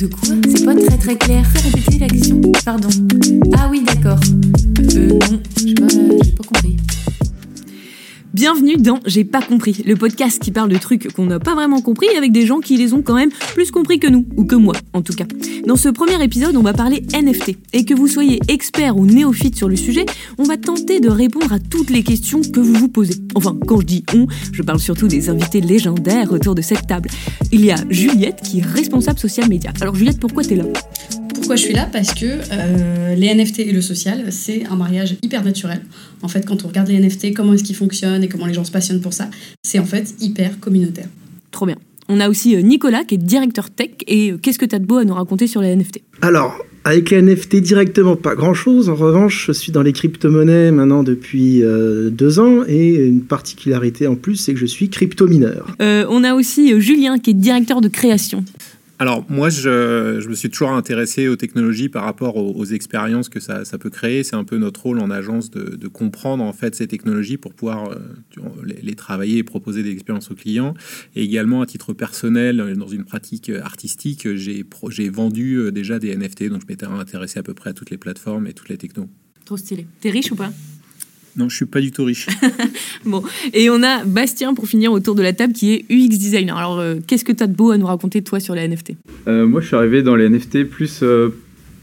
De quoi C'est pas très très clair. Fais répéter la question Pardon. Ah oui, d'accord. Euh, non, j'ai pas, pas compris. Bienvenue dans J'ai pas compris, le podcast qui parle de trucs qu'on n'a pas vraiment compris avec des gens qui les ont quand même plus compris que nous, ou que moi en tout cas. Dans ce premier épisode, on va parler NFT. Et que vous soyez expert ou néophyte sur le sujet, on va tenter de répondre à toutes les questions que vous vous posez. Enfin, quand je dis on, je parle surtout des invités légendaires autour de cette table. Il y a Juliette qui est responsable social média. Alors Juliette, pourquoi t'es là? Pourquoi je suis là? Parce que euh, les NFT et le social, c'est un mariage hyper naturel. En fait, quand on regarde les NFT, comment est-ce qu'ils fonctionnent et comment les gens se passionnent pour ça, c'est en fait hyper communautaire. Trop bien. On a aussi euh, Nicolas qui est directeur tech. Et euh, qu'est-ce que tu as de beau à nous raconter sur les NFT Alors, avec les NFT directement, pas grand-chose. En revanche, je suis dans les crypto-monnaies maintenant depuis deux ans. Et une particularité en plus, c'est que je suis crypto-mineur. on a aussi Julien qui est directeur de création. Alors moi, je, me suis toujours intéressé aux technologies par rapport aux, expériences que ça, peut créer. C'est un peu notre rôle en agence de, comprendre en fait ces technologies pour pouvoir euh, les, travailler et proposer des expériences aux clients. Et également à titre personnel, dans une pratique artistique, j'ai vendu euh, déjà des NFT, donc je m'étais intéressé à peu près à toutes les plateformes et toutes les technos. Trop stylé. T'es riche ou pas? Non, je suis pas du tout riche. bon, et on a Bastien pour finir autour de la table qui est UX designer. Alors, euh, qu'est-ce que tu as de beau à nous raconter toi sur les NFT euh, Moi, je suis arrivé dans les NFT plus euh,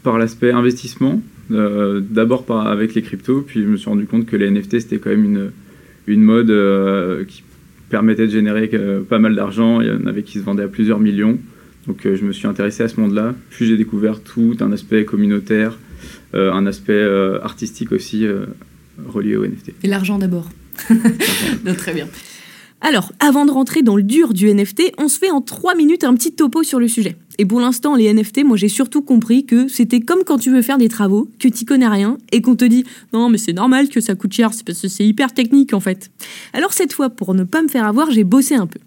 par l'aspect investissement. D'abord avec les cryptos, puis je me suis rendu compte que les NFT c'était quand même une, une mode qui permettait de générer pas mal d'argent. Il y en avait qui se vendaient à plusieurs millions. Donc, je me suis intéressé à ce monde-là. Puis j'ai découvert tout un aspect communautaire, un aspect artistique aussi relié au NFT. Et l'argent d'abord. très bien. Alors, avant de rentrer dans le dur du NFT, on se fait en trois minutes un petit topo sur le sujet. Et pour l'instant, les NFT, moi j'ai surtout compris que c'était comme quand tu veux faire des travaux, que tu connais rien et qu'on te dit non mais c'est normal que ça coûte cher, c'est parce que c'est hyper technique en fait. Alors cette fois, pour ne pas me faire avoir, j'ai bossé un peu.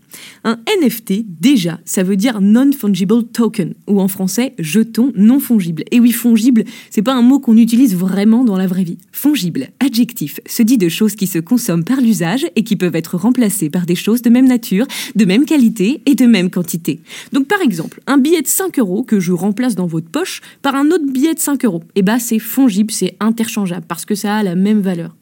Un NFT, déjà, ça veut dire non-fungible token, ou en français, jeton non fongible. Et oui, fongible, c'est pas un mot qu'on utilise vraiment dans la vraie vie. Fongible, adjectif, se dit de choses qui se consomment par l'usage et qui peuvent être remplacées par des choses de même nature, de même qualité et de même quantité. Donc par exemple, un billet de 5 euros que je remplace dans votre poche par un autre billet de 5 euros. Et eh bah c'est fongible, c'est interchangeable parce que ça a la même valeur.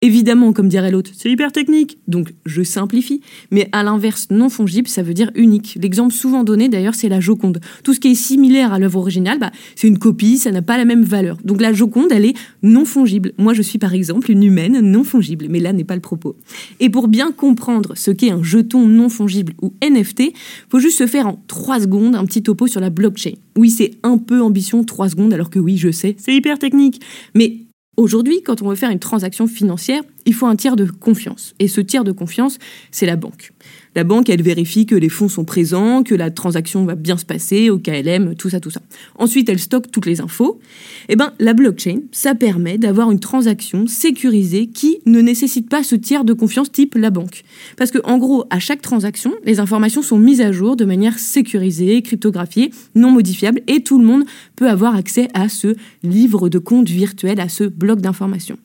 Évidemment, comme dirait l'autre, c'est hyper technique, donc je simplifie. Mais à l'inverse, non fongible, ça veut dire unique. L'exemple souvent donné d'ailleurs, c'est la Joconde. Tout ce qui est similaire à l'œuvre originale, bah, c'est une copie, ça n'a pas la même valeur. Donc la Joconde, elle est non fongible. Moi, je suis par exemple une humaine non fongible, mais là n'est pas le propos. Et pour bien comprendre ce qu'est un jeton non fongible ou NFT, faut juste se faire en 3 secondes un petit topo sur la blockchain. Oui, c'est un peu ambition 3 secondes, alors que oui, je sais, c'est hyper technique. Mais Aujourd'hui, quand on veut faire une transaction financière, il faut un tiers de confiance. Et ce tiers de confiance, c'est la banque. La banque, elle vérifie que les fonds sont présents, que la transaction va bien se passer, au KLM, tout ça, tout ça. Ensuite, elle stocke toutes les infos. Eh ben, la blockchain, ça permet d'avoir une transaction sécurisée qui ne nécessite pas ce tiers de confiance type la banque. Parce que, en gros, à chaque transaction, les informations sont mises à jour de manière sécurisée, cryptographiée, non modifiable, et tout le monde peut avoir accès à ce livre de compte virtuel, à ce bloc d'informations.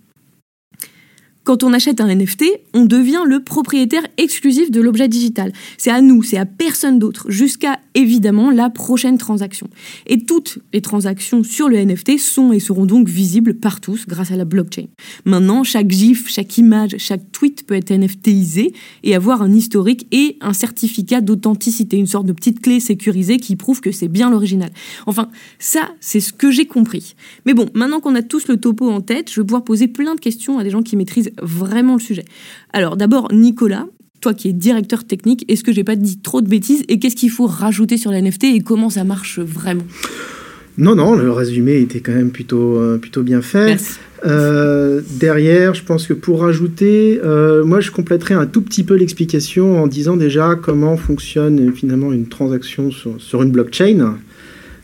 Quand on achète un NFT, on devient le propriétaire exclusif de l'objet digital. C'est à nous, c'est à personne d'autre, jusqu'à évidemment la prochaine transaction. Et toutes les transactions sur le NFT sont et seront donc visibles par tous grâce à la blockchain. Maintenant, chaque GIF, chaque image, chaque tweet peut être NFTisé et avoir un historique et un certificat d'authenticité, une sorte de petite clé sécurisée qui prouve que c'est bien l'original. Enfin, ça, c'est ce que j'ai compris. Mais bon, maintenant qu'on a tous le topo en tête, je vais pouvoir poser plein de questions à des gens qui maîtrisent vraiment le sujet. Alors d'abord, Nicolas, toi qui es directeur technique, est-ce que j'ai pas dit trop de bêtises et qu'est-ce qu'il faut rajouter sur la NFT et comment ça marche vraiment? Non, non, le résumé était quand même plutôt, euh, plutôt bien fait. Euh, derrière, je pense que pour rajouter, euh, moi je compléterai un tout petit peu l'explication en disant déjà comment fonctionne finalement une transaction sur, sur une blockchain.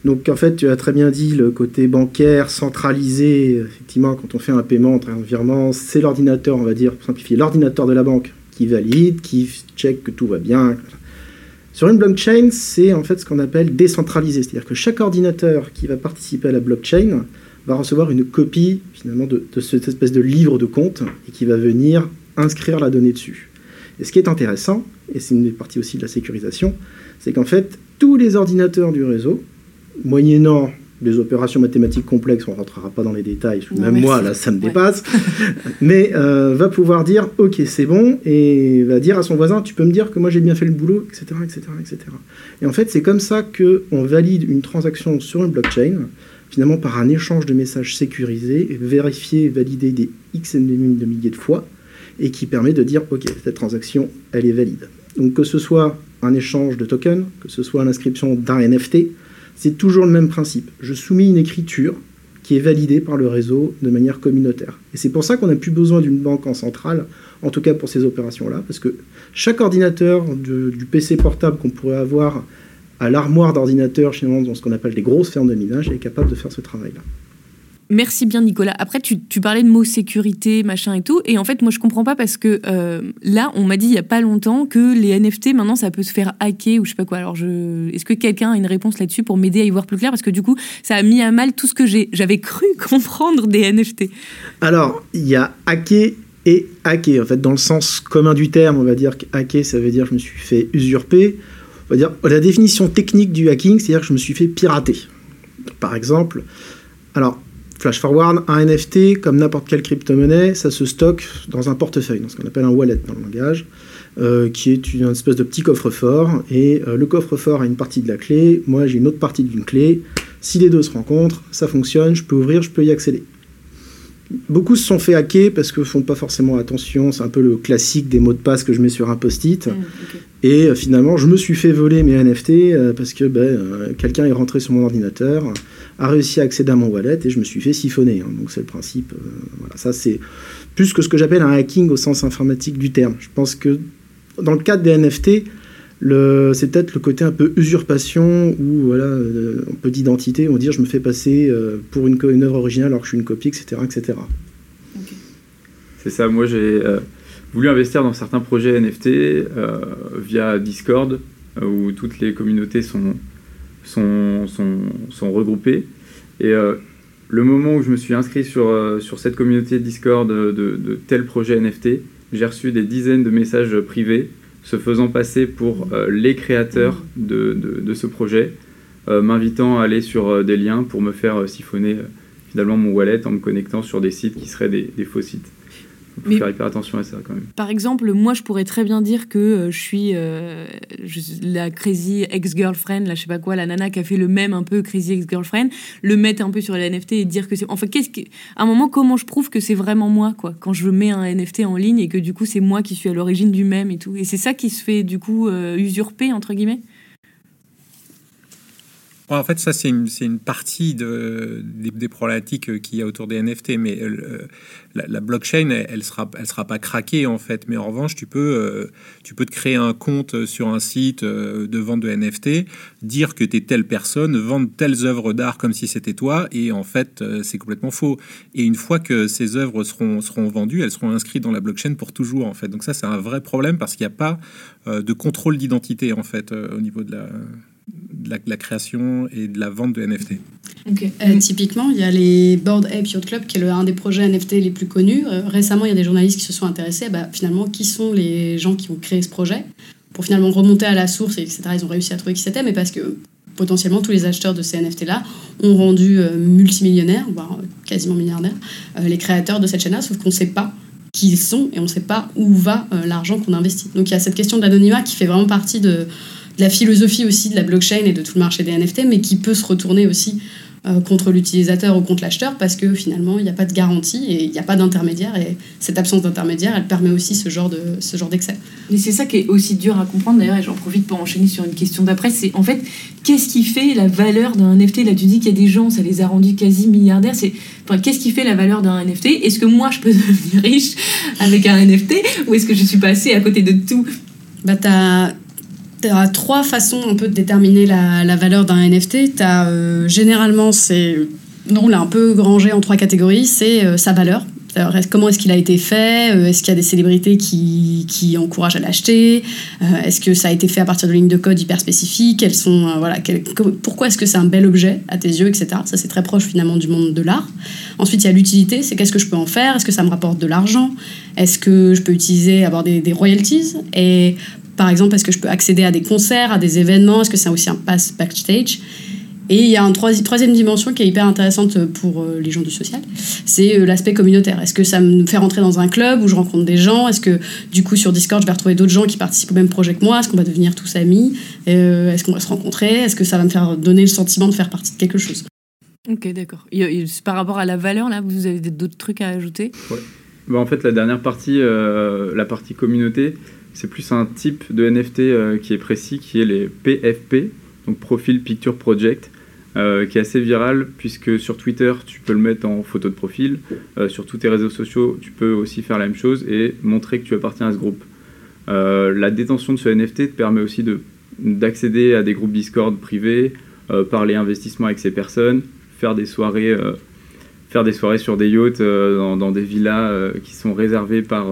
Donc en fait, tu as très bien dit le côté bancaire centralisé. Effectivement, quand on fait un paiement, un virement, c'est l'ordinateur, on va dire, pour simplifier, l'ordinateur de la banque qui valide, qui check que tout va bien. Sur une blockchain, c'est en fait ce qu'on appelle décentralisé, c'est-à-dire que chaque ordinateur qui va participer à la blockchain va recevoir une copie finalement de, cette espèce de livre de compte et qui va venir inscrire la donnée dessus. Et ce qui est intéressant, et c'est une des parties aussi de la sécurisation, c'est qu'en fait tous les ordinateurs du réseau moyennant des opérations mathématiques complexes, on ne rentrera pas dans les détails, même moi, là, ça me dépasse, mais euh, va pouvoir dire, ok, c'est bon, et va dire à son voisin, tu peux me dire que moi j'ai bien fait le boulot, etc. etc., etc. Et en fait, c'est comme ça qu'on valide une transaction sur une blockchain, finalement par un échange de messages sécurisés, vérifié, validé des X et de milliers de fois, et qui permet de dire, ok, cette transaction, elle est valide. Donc que ce soit un échange de tokens, que ce soit l'inscription d'un NFT, c'est toujours le même principe. Je soumets une écriture qui est validée par le réseau de manière communautaire. Et c'est pour ça qu'on n'a plus besoin d'une banque en centrale, en tout cas pour ces opérations-là, parce que chaque ordinateur du PC portable qu'on pourrait avoir à l'armoire d'ordinateur, finalement, dans ce qu'on appelle des grosses fermes de minage, est capable de faire ce travail-là. Merci bien Nicolas. Après, tu, parlais de mots sécurité, machin et tout. Et en fait, moi, je comprends pas parce que euh, là, on m'a dit il y a pas longtemps que les NFT, maintenant, ça peut se faire hacker ou je sais pas quoi. Alors, est-ce que quelqu'un a une réponse là-dessus pour m'aider à y voir plus clair? Parce que du coup, ça a mis à mal tout ce que j'ai, j'avais cru comprendre des NFT. Alors, il y a hacker et hacker. En fait, dans le sens commun du terme, on va dire que hacker, ça veut dire que je me suis fait usurper. On va dire la définition technique du hacking, c'est-à-dire que je me suis fait pirater. Par exemple, alors Flash forward, un NFT, comme n'importe quelle crypto-monnaie, ça se stocke dans un portefeuille, dans ce qu'on appelle un wallet dans le langage, euh, qui est une espèce de petit coffre-fort. Et euh, le coffre-fort a une partie de la clé, moi j'ai une autre partie d'une clé. Si les deux se rencontrent, ça fonctionne, je peux ouvrir, je peux y accéder. Beaucoup se sont fait hacker parce que font pas forcément attention. C'est un peu le classique des mots de passe que je mets sur un post-it. Mmh, et euh, finalement, je me suis fait voler mes NFT parce que ben, quelqu'un est rentré sur mon ordinateur, a réussi à accéder à mon wallet et je me suis fait siphonner. Hein. Donc c'est le principe. voilà, ça c'est plus que ce que j'appelle un hacking au sens informatique du terme. Je pense que dans le cadre des NFT, c'est peut-être le côté un peu usurpation ou voilà, un peu d'identité. On va dire je me fais passer pour une, une œuvre originale alors que je suis une copie, etc. etc. C'est ça, moi j'ai voulu investir dans certains projets NFT euh, via Discord, euh, où toutes les communautés sont, sont, regroupées. Et euh, le moment où je me suis inscrit sur, sur cette communauté Discord de, de, tel projet NFT, j'ai reçu des dizaines de messages privés se faisant passer pour les créateurs de, de ce projet, m'invitant à aller sur des liens pour me faire siphonner finalement mon wallet en me connectant sur des sites qui seraient des faux sites. Faut faire hyper attention à ça quand même. Par exemple, moi, je pourrais très bien dire que euh, je suis euh, la crazy ex-girlfriend, là, je sais pas quoi, la nana qui a fait le même un peu crazy ex-girlfriend, le mettre un peu sur la NFT et dire que c'est. Enfin, qu'est-ce que. À un moment, comment je prouve que c'est vraiment moi, quoi, quand je mets un NFT en ligne et que du coup, c'est moi qui suis à l'origine du même et tout. Et c'est ça qui se fait, du coup, euh, usurper, entre guillemets? En fait, ça, c'est une, partie de, des, problématiques qu'il y a autour des NFT, mais euh, la, blockchain, elle, ne sera, pas craquée, en fait. Mais en revanche, tu peux, euh, te créer un compte sur un site euh, de vente de NFT, dire que tu es telle personne, vendre telles œuvres d'art comme si c'était toi, et en fait, c'est complètement faux. Et une fois que ces œuvres seront, seront vendues, elles seront inscrites dans la blockchain pour toujours, en fait. Donc ça, c'est un vrai problème parce qu'il n'y a pas de contrôle d'identité, en fait, au niveau de la de la, création et de la vente de NFT. Euh, typiquement, il y a les Board Ape Yacht Club, qui est le, un des projets NFT les plus connus. Euh, récemment, il y a des journalistes qui se sont intéressés, bah, finalement, qui sont les gens qui ont créé ce projet, pour finalement remonter à la source, etc. Ils ont réussi à trouver qui c'était, mais parce que potentiellement tous les acheteurs de ces NFT-là ont rendu euh, multimillionnaires, voire quasiment milliardaires, les créateurs de cette chaîne-là, sauf qu'on ne sait pas qui ils sont et on ne sait pas où va l'argent qu'on investit. Donc il y a cette question de l'anonymat qui fait vraiment partie de la philosophie aussi de la blockchain et de tout le marché des NFT, mais qui peut se retourner aussi euh, contre l'utilisateur ou contre l'acheteur parce que finalement il n'y a pas de garantie et il n'y a pas d'intermédiaire et cette absence d'intermédiaire elle permet aussi ce genre de ce genre d'excès. Mais c'est ça qui est aussi dur à comprendre d'ailleurs et j'en profite pour enchaîner sur une question d'après c'est en fait qu'est-ce qui fait la valeur d'un NFT là tu dis qu'il y a des gens ça les a rendus quasi milliardaires c'est enfin, qu'est-ce qui fait la valeur d'un NFT est-ce que moi je peux devenir riche avec un NFT ou est-ce que je suis passé à côté de tout? Bah t'as tu as trois façons un peu de déterminer la, la valeur d'un NFT. Euh, généralement, c'est. on l'a un peu rangé en trois catégories. C'est euh, sa valeur. comment est-ce qu'il a été fait? Euh, Est-ce qu'il y a des célébrités qui, qui encouragent à l'acheter? Est-ce que ça a été fait à partir de lignes de code hyper spécifiques? Elles sont, voilà, Pourquoi est-ce que c'est un bel objet à tes yeux, etc. Ça, c'est très proche finalement du monde de l'art. Ensuite, il y a l'utilité. C'est qu'est-ce que je peux en faire? Est-ce que ça me rapporte de l'argent? Est-ce que je peux utiliser, avoir des, royalties? Par exemple, est-ce que je peux accéder à des concerts, à des événements Est-ce que c'est aussi un pass backstage? Et il y a une troisième dimension qui est hyper intéressante pour euh, les gens du social, c'est euh, l'aspect communautaire. Est-ce que ça me fait rentrer dans un club où je rencontre des gens? Est-ce que du coup sur Discord je vais retrouver d'autres gens qui participent au même projet que moi? Est-ce qu'on va devenir tous amis? Euh, Est-ce qu'on va se rencontrer? Est-ce que ça va me faire donner le sentiment de faire partie de quelque chose? Ok, d'accord. Par rapport à la valeur, là, vous avez d'autres trucs à ajouter? Ouais. bah, En fait, la dernière partie, la partie communauté, c'est plus un type de NFT qui est précis, qui est les PFP, donc Profile Picture Project. Euh, qui est assez viral puisque sur Twitter tu peux le mettre en photo de profil, euh, sur tous tes réseaux sociaux tu peux aussi faire la même chose et montrer que tu appartiens à ce groupe. Euh, la détention de ce NFT te permet aussi d'accéder à des groupes Discord privés, parler investissement avec ces personnes, faire des soirées, faire des soirées sur des yachts dans, des villas qui sont réservées par,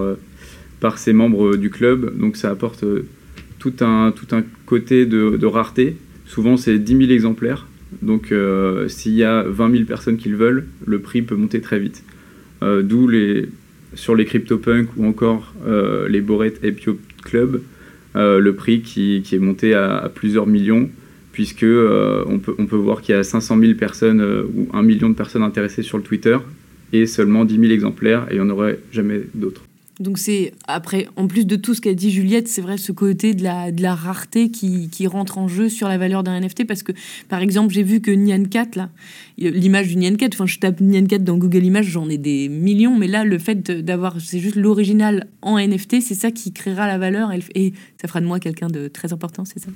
par ces membres du club. Donc ça apporte tout, un, tout un côté de, rareté. Souvent c'est 10 000 exemplaires donc euh, s'il y a 20 000 personnes qui le veulent, le prix peut monter très vite. Euh, d'où les, sur les CryptoPunk ou encore euh, les Boret Epio Club, le prix qui, est monté à, plusieurs millions, puisque on, peut, on peut voir qu'il y a 500 000 personnes ou 1 million de personnes intéressées sur le Twitter et seulement 10 000 exemplaires, et il n'y en aurait jamais d'autres. Donc c'est après, en plus de tout ce qu'a dit Juliette, c'est vrai ce côté de la, de la rareté qui, qui, rentre en jeu sur la valeur d'un NFT parce que par exemple j'ai vu que Nyan 4 là, l'image du Nyan 4, enfin je tape Nyan 4 dans Google Images, j'en ai des millions, mais là le fait d'avoir c'est juste l'original en NFT, c'est ça qui créera la valeur et, ça fera de moi quelqu'un de très important, c'est ça?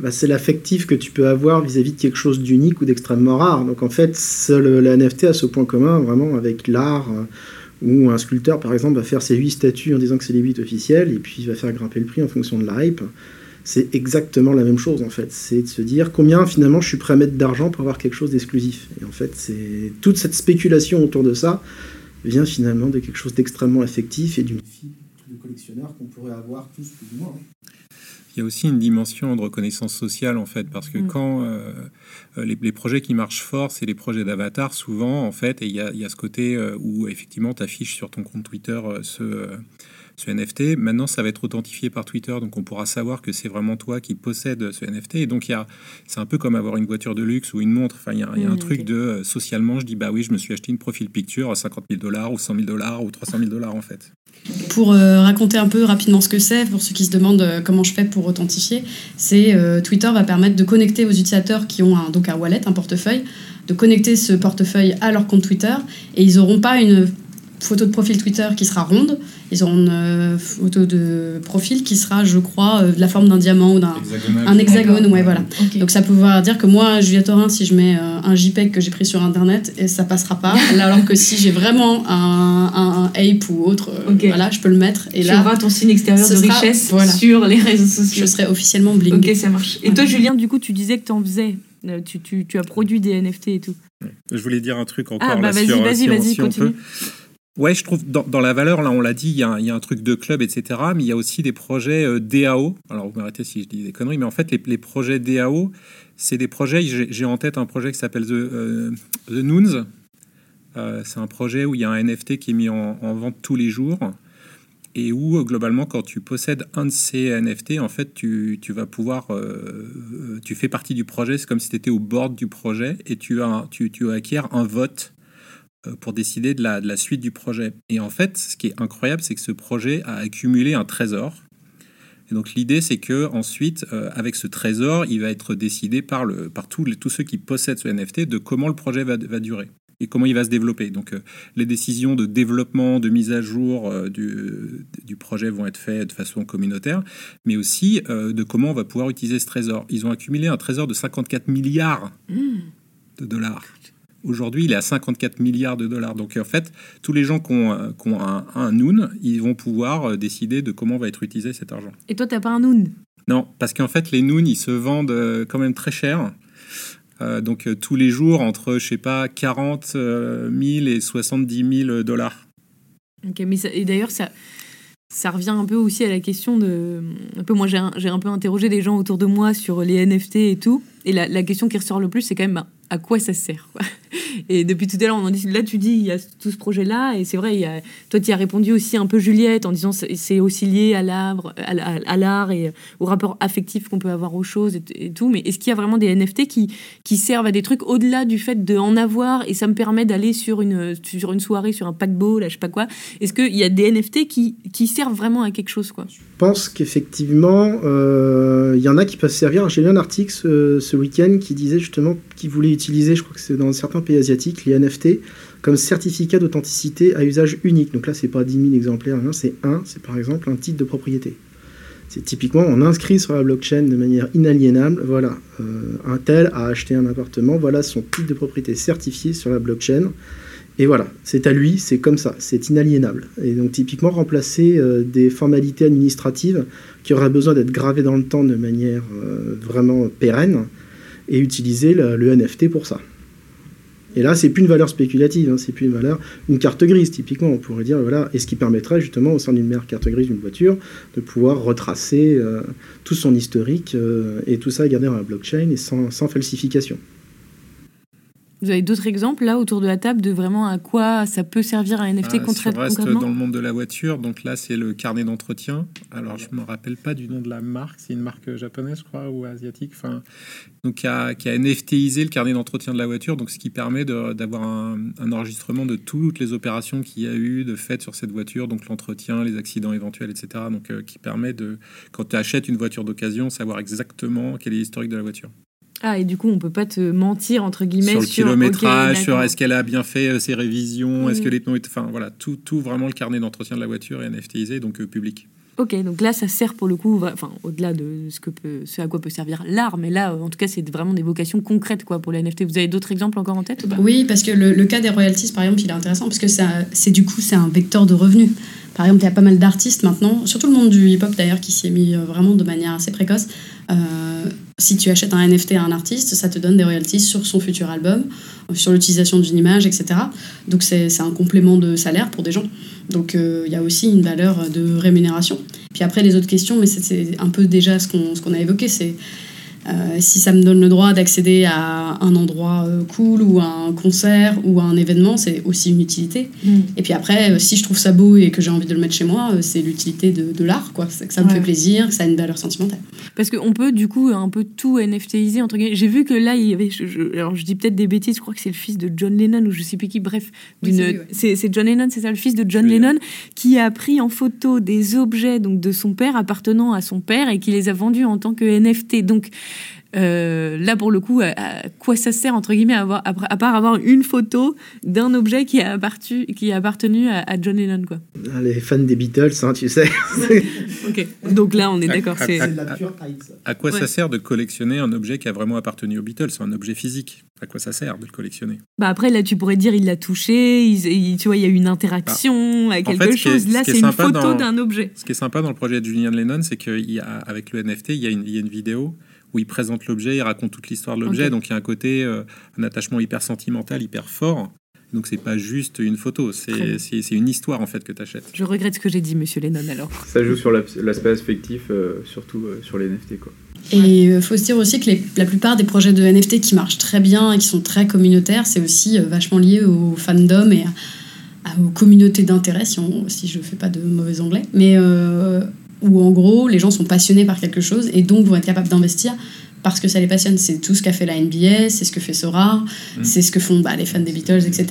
Bah, c'est l'affectif que tu peux avoir vis-à-vis de quelque chose d'unique ou d'extrêmement rare. Donc en fait, le NFT a ce point commun vraiment avec l'art. Euh, où un sculpteur, par exemple, va faire ses huit statues en disant que c'est les huit officielles, et puis il va faire grimper le prix en fonction de la hype. C'est exactement la même chose, en fait. C'est de se dire combien, finalement, je suis prêt à mettre d'argent pour avoir quelque chose d'exclusif. Et en fait, c'est toute cette spéculation autour de ça vient finalement de quelque chose d'extrêmement affectif et d'une fille de collectionneur qu'on pourrait avoir tous plus ou moins. Il y a aussi une dimension de reconnaissance sociale en fait, parce que mm. quand euh, euh, les, projets qui marchent fort, c'est les projets d'avatar souvent en fait, et il y a, ce côté euh, où effectivement tu affiches sur ton compte Twitter ce, ce NFT. Maintenant, ça va être authentifié par Twitter, donc on pourra savoir que c'est vraiment toi qui possèdes ce NFT. Et donc, c'est un peu comme avoir une voiture de luxe ou une montre. Enfin, il y a, un mmh, truc de euh, socialement, je dis bah oui, je me suis acheté une profil picture à 50 000 dollars ou 100 000 dollars ou 300 000 dollars en fait. Pour euh, raconter un peu rapidement ce que c'est, pour ceux qui se demandent euh, comment je fais pour authentifier, c'est Twitter va permettre de connecter aux utilisateurs qui ont un, donc un wallet, un portefeuille, de connecter ce portefeuille à leur compte Twitter et ils n'auront pas une photo de profil Twitter qui sera ronde. Ils auront une euh, photo de profil qui sera, je crois, euh, de la forme d'un diamant ou d'un un hexagone. Ouais, voilà. Donc ça peut vouloir dire que moi, Julia Torin, si je mets euh, un JPEG que j'ai pris sur Internet, et ça passera pas. là, alors que si j'ai vraiment un, un, ape ou autre, voilà, je peux le mettre. Et tu là, auras ton signe extérieur de richesse sur les réseaux sociaux. Je serai officiellement bling. Ok, ça marche. Et toi, Julien, du coup, tu disais que tu en faisais. Tu, tu, tu, as produit des NFT et tout. Je voulais dire un truc encore ah, bah là vas-y, vas-y, vas-y, continue. Ouais, je trouve dans, la valeur, là on l'a dit, il y, a un, truc de club, etc. Mais il y a aussi des projets euh, DAO. Alors vous m'arrêtez si je dis des conneries, mais en fait les, projets DAO, c'est des projets, j'ai en tête un projet qui s'appelle The, euh, Noons. Euh, c'est un projet où il y a un NFT qui est mis en, en vente tous les jours et où globalement quand tu possèdes un de ces NFT, en fait tu, vas pouvoir, tu fais partie du projet, c'est comme si tu étais au bord du projet et tu, as, tu, acquiers un vote pour décider de la, de la, suite du projet. Et en fait, ce qui est incroyable, c'est que ce projet a accumulé un trésor. Et donc l'idée, c'est que ensuite, euh, avec ce trésor, il va être décidé par, le, par tous, les, tous ceux qui possèdent ce NFT de comment le projet va, va durer et comment il va se développer. Donc euh, les décisions de développement, de mise à jour du, du, projet vont être faites de façon communautaire, mais aussi de comment on va pouvoir utiliser ce trésor. Ils ont accumulé un trésor de 54 milliards mmh. de dollars. Aujourd'hui, il est à 54 milliards de dollars. Donc, en fait, tous les gens qui ont, un, un, Noon, ils vont pouvoir euh, décider de comment va être utilisé cet argent. Et toi, tu n'as pas un Noon Non, parce qu'en fait, les Noon, ils se vendent euh, quand même très cher. Euh, donc, tous les jours, entre, je sais pas, 40 000 et 70 000 dollars. Ok, mais et d'ailleurs, ça, ça revient un peu aussi à la question de. Un peu, moi, j'ai un, peu interrogé des gens autour de moi sur les NFT et tout. Et la, la question qui ressort le plus, c'est quand même bah, à quoi ça sert Et depuis tout à l'heure, on en dit, là, tu dis, il y a tout ce projet-là. Et c'est vrai, il y a, toi, tu as répondu aussi un peu, Juliette, en disant c'est aussi lié à l'art et au rapport affectif qu'on peut avoir aux choses et, tout. Mais est-ce qu'il y a vraiment des NFT qui, servent à des trucs au-delà du fait d'en avoir et ça me permet d'aller sur une, sur une soirée, sur un paquebot, là, je sais pas quoi Est-ce qu'il y a des NFT qui, servent vraiment à quelque chose, quoi? Je pense qu'effectivement, euh, il y en a qui peuvent servir. J'ai lu un article ce, ce week-end qui disait justement qu'ils voulaient utiliser, je crois que c'est dans certains pays asiatiques, les NFT comme certificat d'authenticité à usage unique. Donc là, c'est pas 10 000 exemplaires, c'est un, c'est par exemple un titre de propriété. C'est typiquement, on inscrit sur la blockchain de manière inaliénable, voilà, euh, un tel a acheté un appartement, voilà son titre de propriété certifié sur la blockchain. Et voilà, c'est à lui, c'est comme ça, c'est inaliénable. Et donc typiquement remplacer euh, des formalités administratives qui auraient besoin d'être gravées dans le temps de manière euh, vraiment pérenne et utiliser le, NFT pour ça. Et là, c'est plus une valeur spéculative, hein, c'est plus une valeur, une carte grise typiquement. On pourrait dire voilà, et ce qui permettrait justement au sein d'une mère carte grise d'une voiture de pouvoir retracer euh, tout son historique et tout ça garder dans la blockchain et sans falsification. Vous avez d'autres exemples là autour de la table de vraiment à quoi ça peut servir un NFT ah, concrètement on reste dans le monde de la voiture, donc là c'est le carnet d'entretien. Alors je me rappelle pas du nom de la marque, c'est une marque japonaise je crois ou asiatique. Enfin, donc qui a, qui a NFTisé le carnet d'entretien de la voiture, donc ce qui permet d'avoir un, enregistrement de toutes les opérations qu'il y a eu de fait sur cette voiture, donc l'entretien, les accidents éventuels, etc. Donc euh, qui permet de quand tu achètes une voiture d'occasion savoir exactement quel est l'historique de la voiture. Ah, et du coup, on peut pas te mentir, entre guillemets, sur le kilométrage, sur est-ce qu'elle a bien fait euh, ses révisions, est-ce que les pneus... Enfin, voilà, tout, tout vraiment le carnet d'entretien de la voiture est NFTisé, donc euh, public. Ok, donc là, ça sert pour le coup, enfin, au-delà de ce, que peut, ce à quoi peut servir l'art, mais là, en tout cas, c'est vraiment des vocations concrètes quoi, pour les NFT. Vous avez d'autres exemples encore en tête Oui, parce que le, le, cas des royalties, par exemple, il est intéressant, parce que c'est du coup, c'est un vecteur de revenus. Par exemple, il y a pas mal d'artistes maintenant, surtout le monde du hip-hop d'ailleurs, qui s'y est mis euh, vraiment de manière assez précoce. Euh, si tu achètes un NFT à un artiste, ça te donne des royalties sur son futur album, sur l'utilisation d'une image, etc. Donc c'est un complément de salaire pour des gens. Donc euh, il y a aussi une valeur de rémunération. Puis après les autres questions, mais c'est un peu déjà ce qu'on a évoqué, c'est euh, si ça me donne le droit d'accéder à un endroit euh, cool ou à un concert ou à un événement, c'est aussi une utilité. Mm. Et puis après, euh, si je trouve ça beau et que j'ai envie de le mettre chez moi, c'est l'utilité de, de l'art, quoi. C'est que ça me fait plaisir, que ça a une valeur sentimentale. Parce qu'on peut du coup un peu tout NFTiser entre guillemets. J'ai vu que là, il y avait, alors je dis peut-être des bêtises, je crois que c'est le fils de John Lennon ou je sais plus qui. Bref, c'est John Lennon, c'est ça, le fils de John Lennon, qui a pris en photo des objets donc de son père appartenant à son père et qui les a vendus en tant que NFT. Donc euh, là, pour le coup, à, quoi ça sert, entre guillemets, à, avoir, à, part avoir une photo d'un objet qui a, appartenu, qui a appartenu à, John Lennon quoi. Ah, les fans des Beatles, hein, tu sais. ok, donc là, on est d'accord. C'est À quoi ça sert de collectionner un objet qui a vraiment appartenu aux Beatles? C'est un objet physique. À quoi ça sert de le collectionner? Bah Après, là, tu pourrais dire il l'a touché, il, tu vois, il y a eu une interaction bah, quelque chose. là, c'est une photo d'un objet. Ce qui est sympa dans le projet de Julian Lennon, c'est qu'avec le NFT, il y, a une, il y a une vidéo où il présente l'objet, il raconte toute l'histoire de l'objet. Donc il y a un côté, euh, un attachement hyper sentimental, hyper fort. Donc c'est pas juste une photo, c'est une histoire en fait que tu achètes. Je regrette ce que j'ai dit, monsieur Lennon, alors. Ça joue sur l'aspect affectif, euh, surtout euh, sur les NFT. Quoi. Et il faut se dire aussi que la plupart des projets de NFT qui marchent très bien et qui sont très communautaires, c'est aussi vachement lié au fandom et aux communautés d'intérêt, si, si je fais pas de mauvais anglais. Mais où en gros les gens sont passionnés par quelque chose et donc vont être capables d'investir parce que ça les passionne. C'est tout ce qu'a fait la NBA, c'est ce que fait Sora, mm. c'est ce que font bah, les fans des Beatles, etc.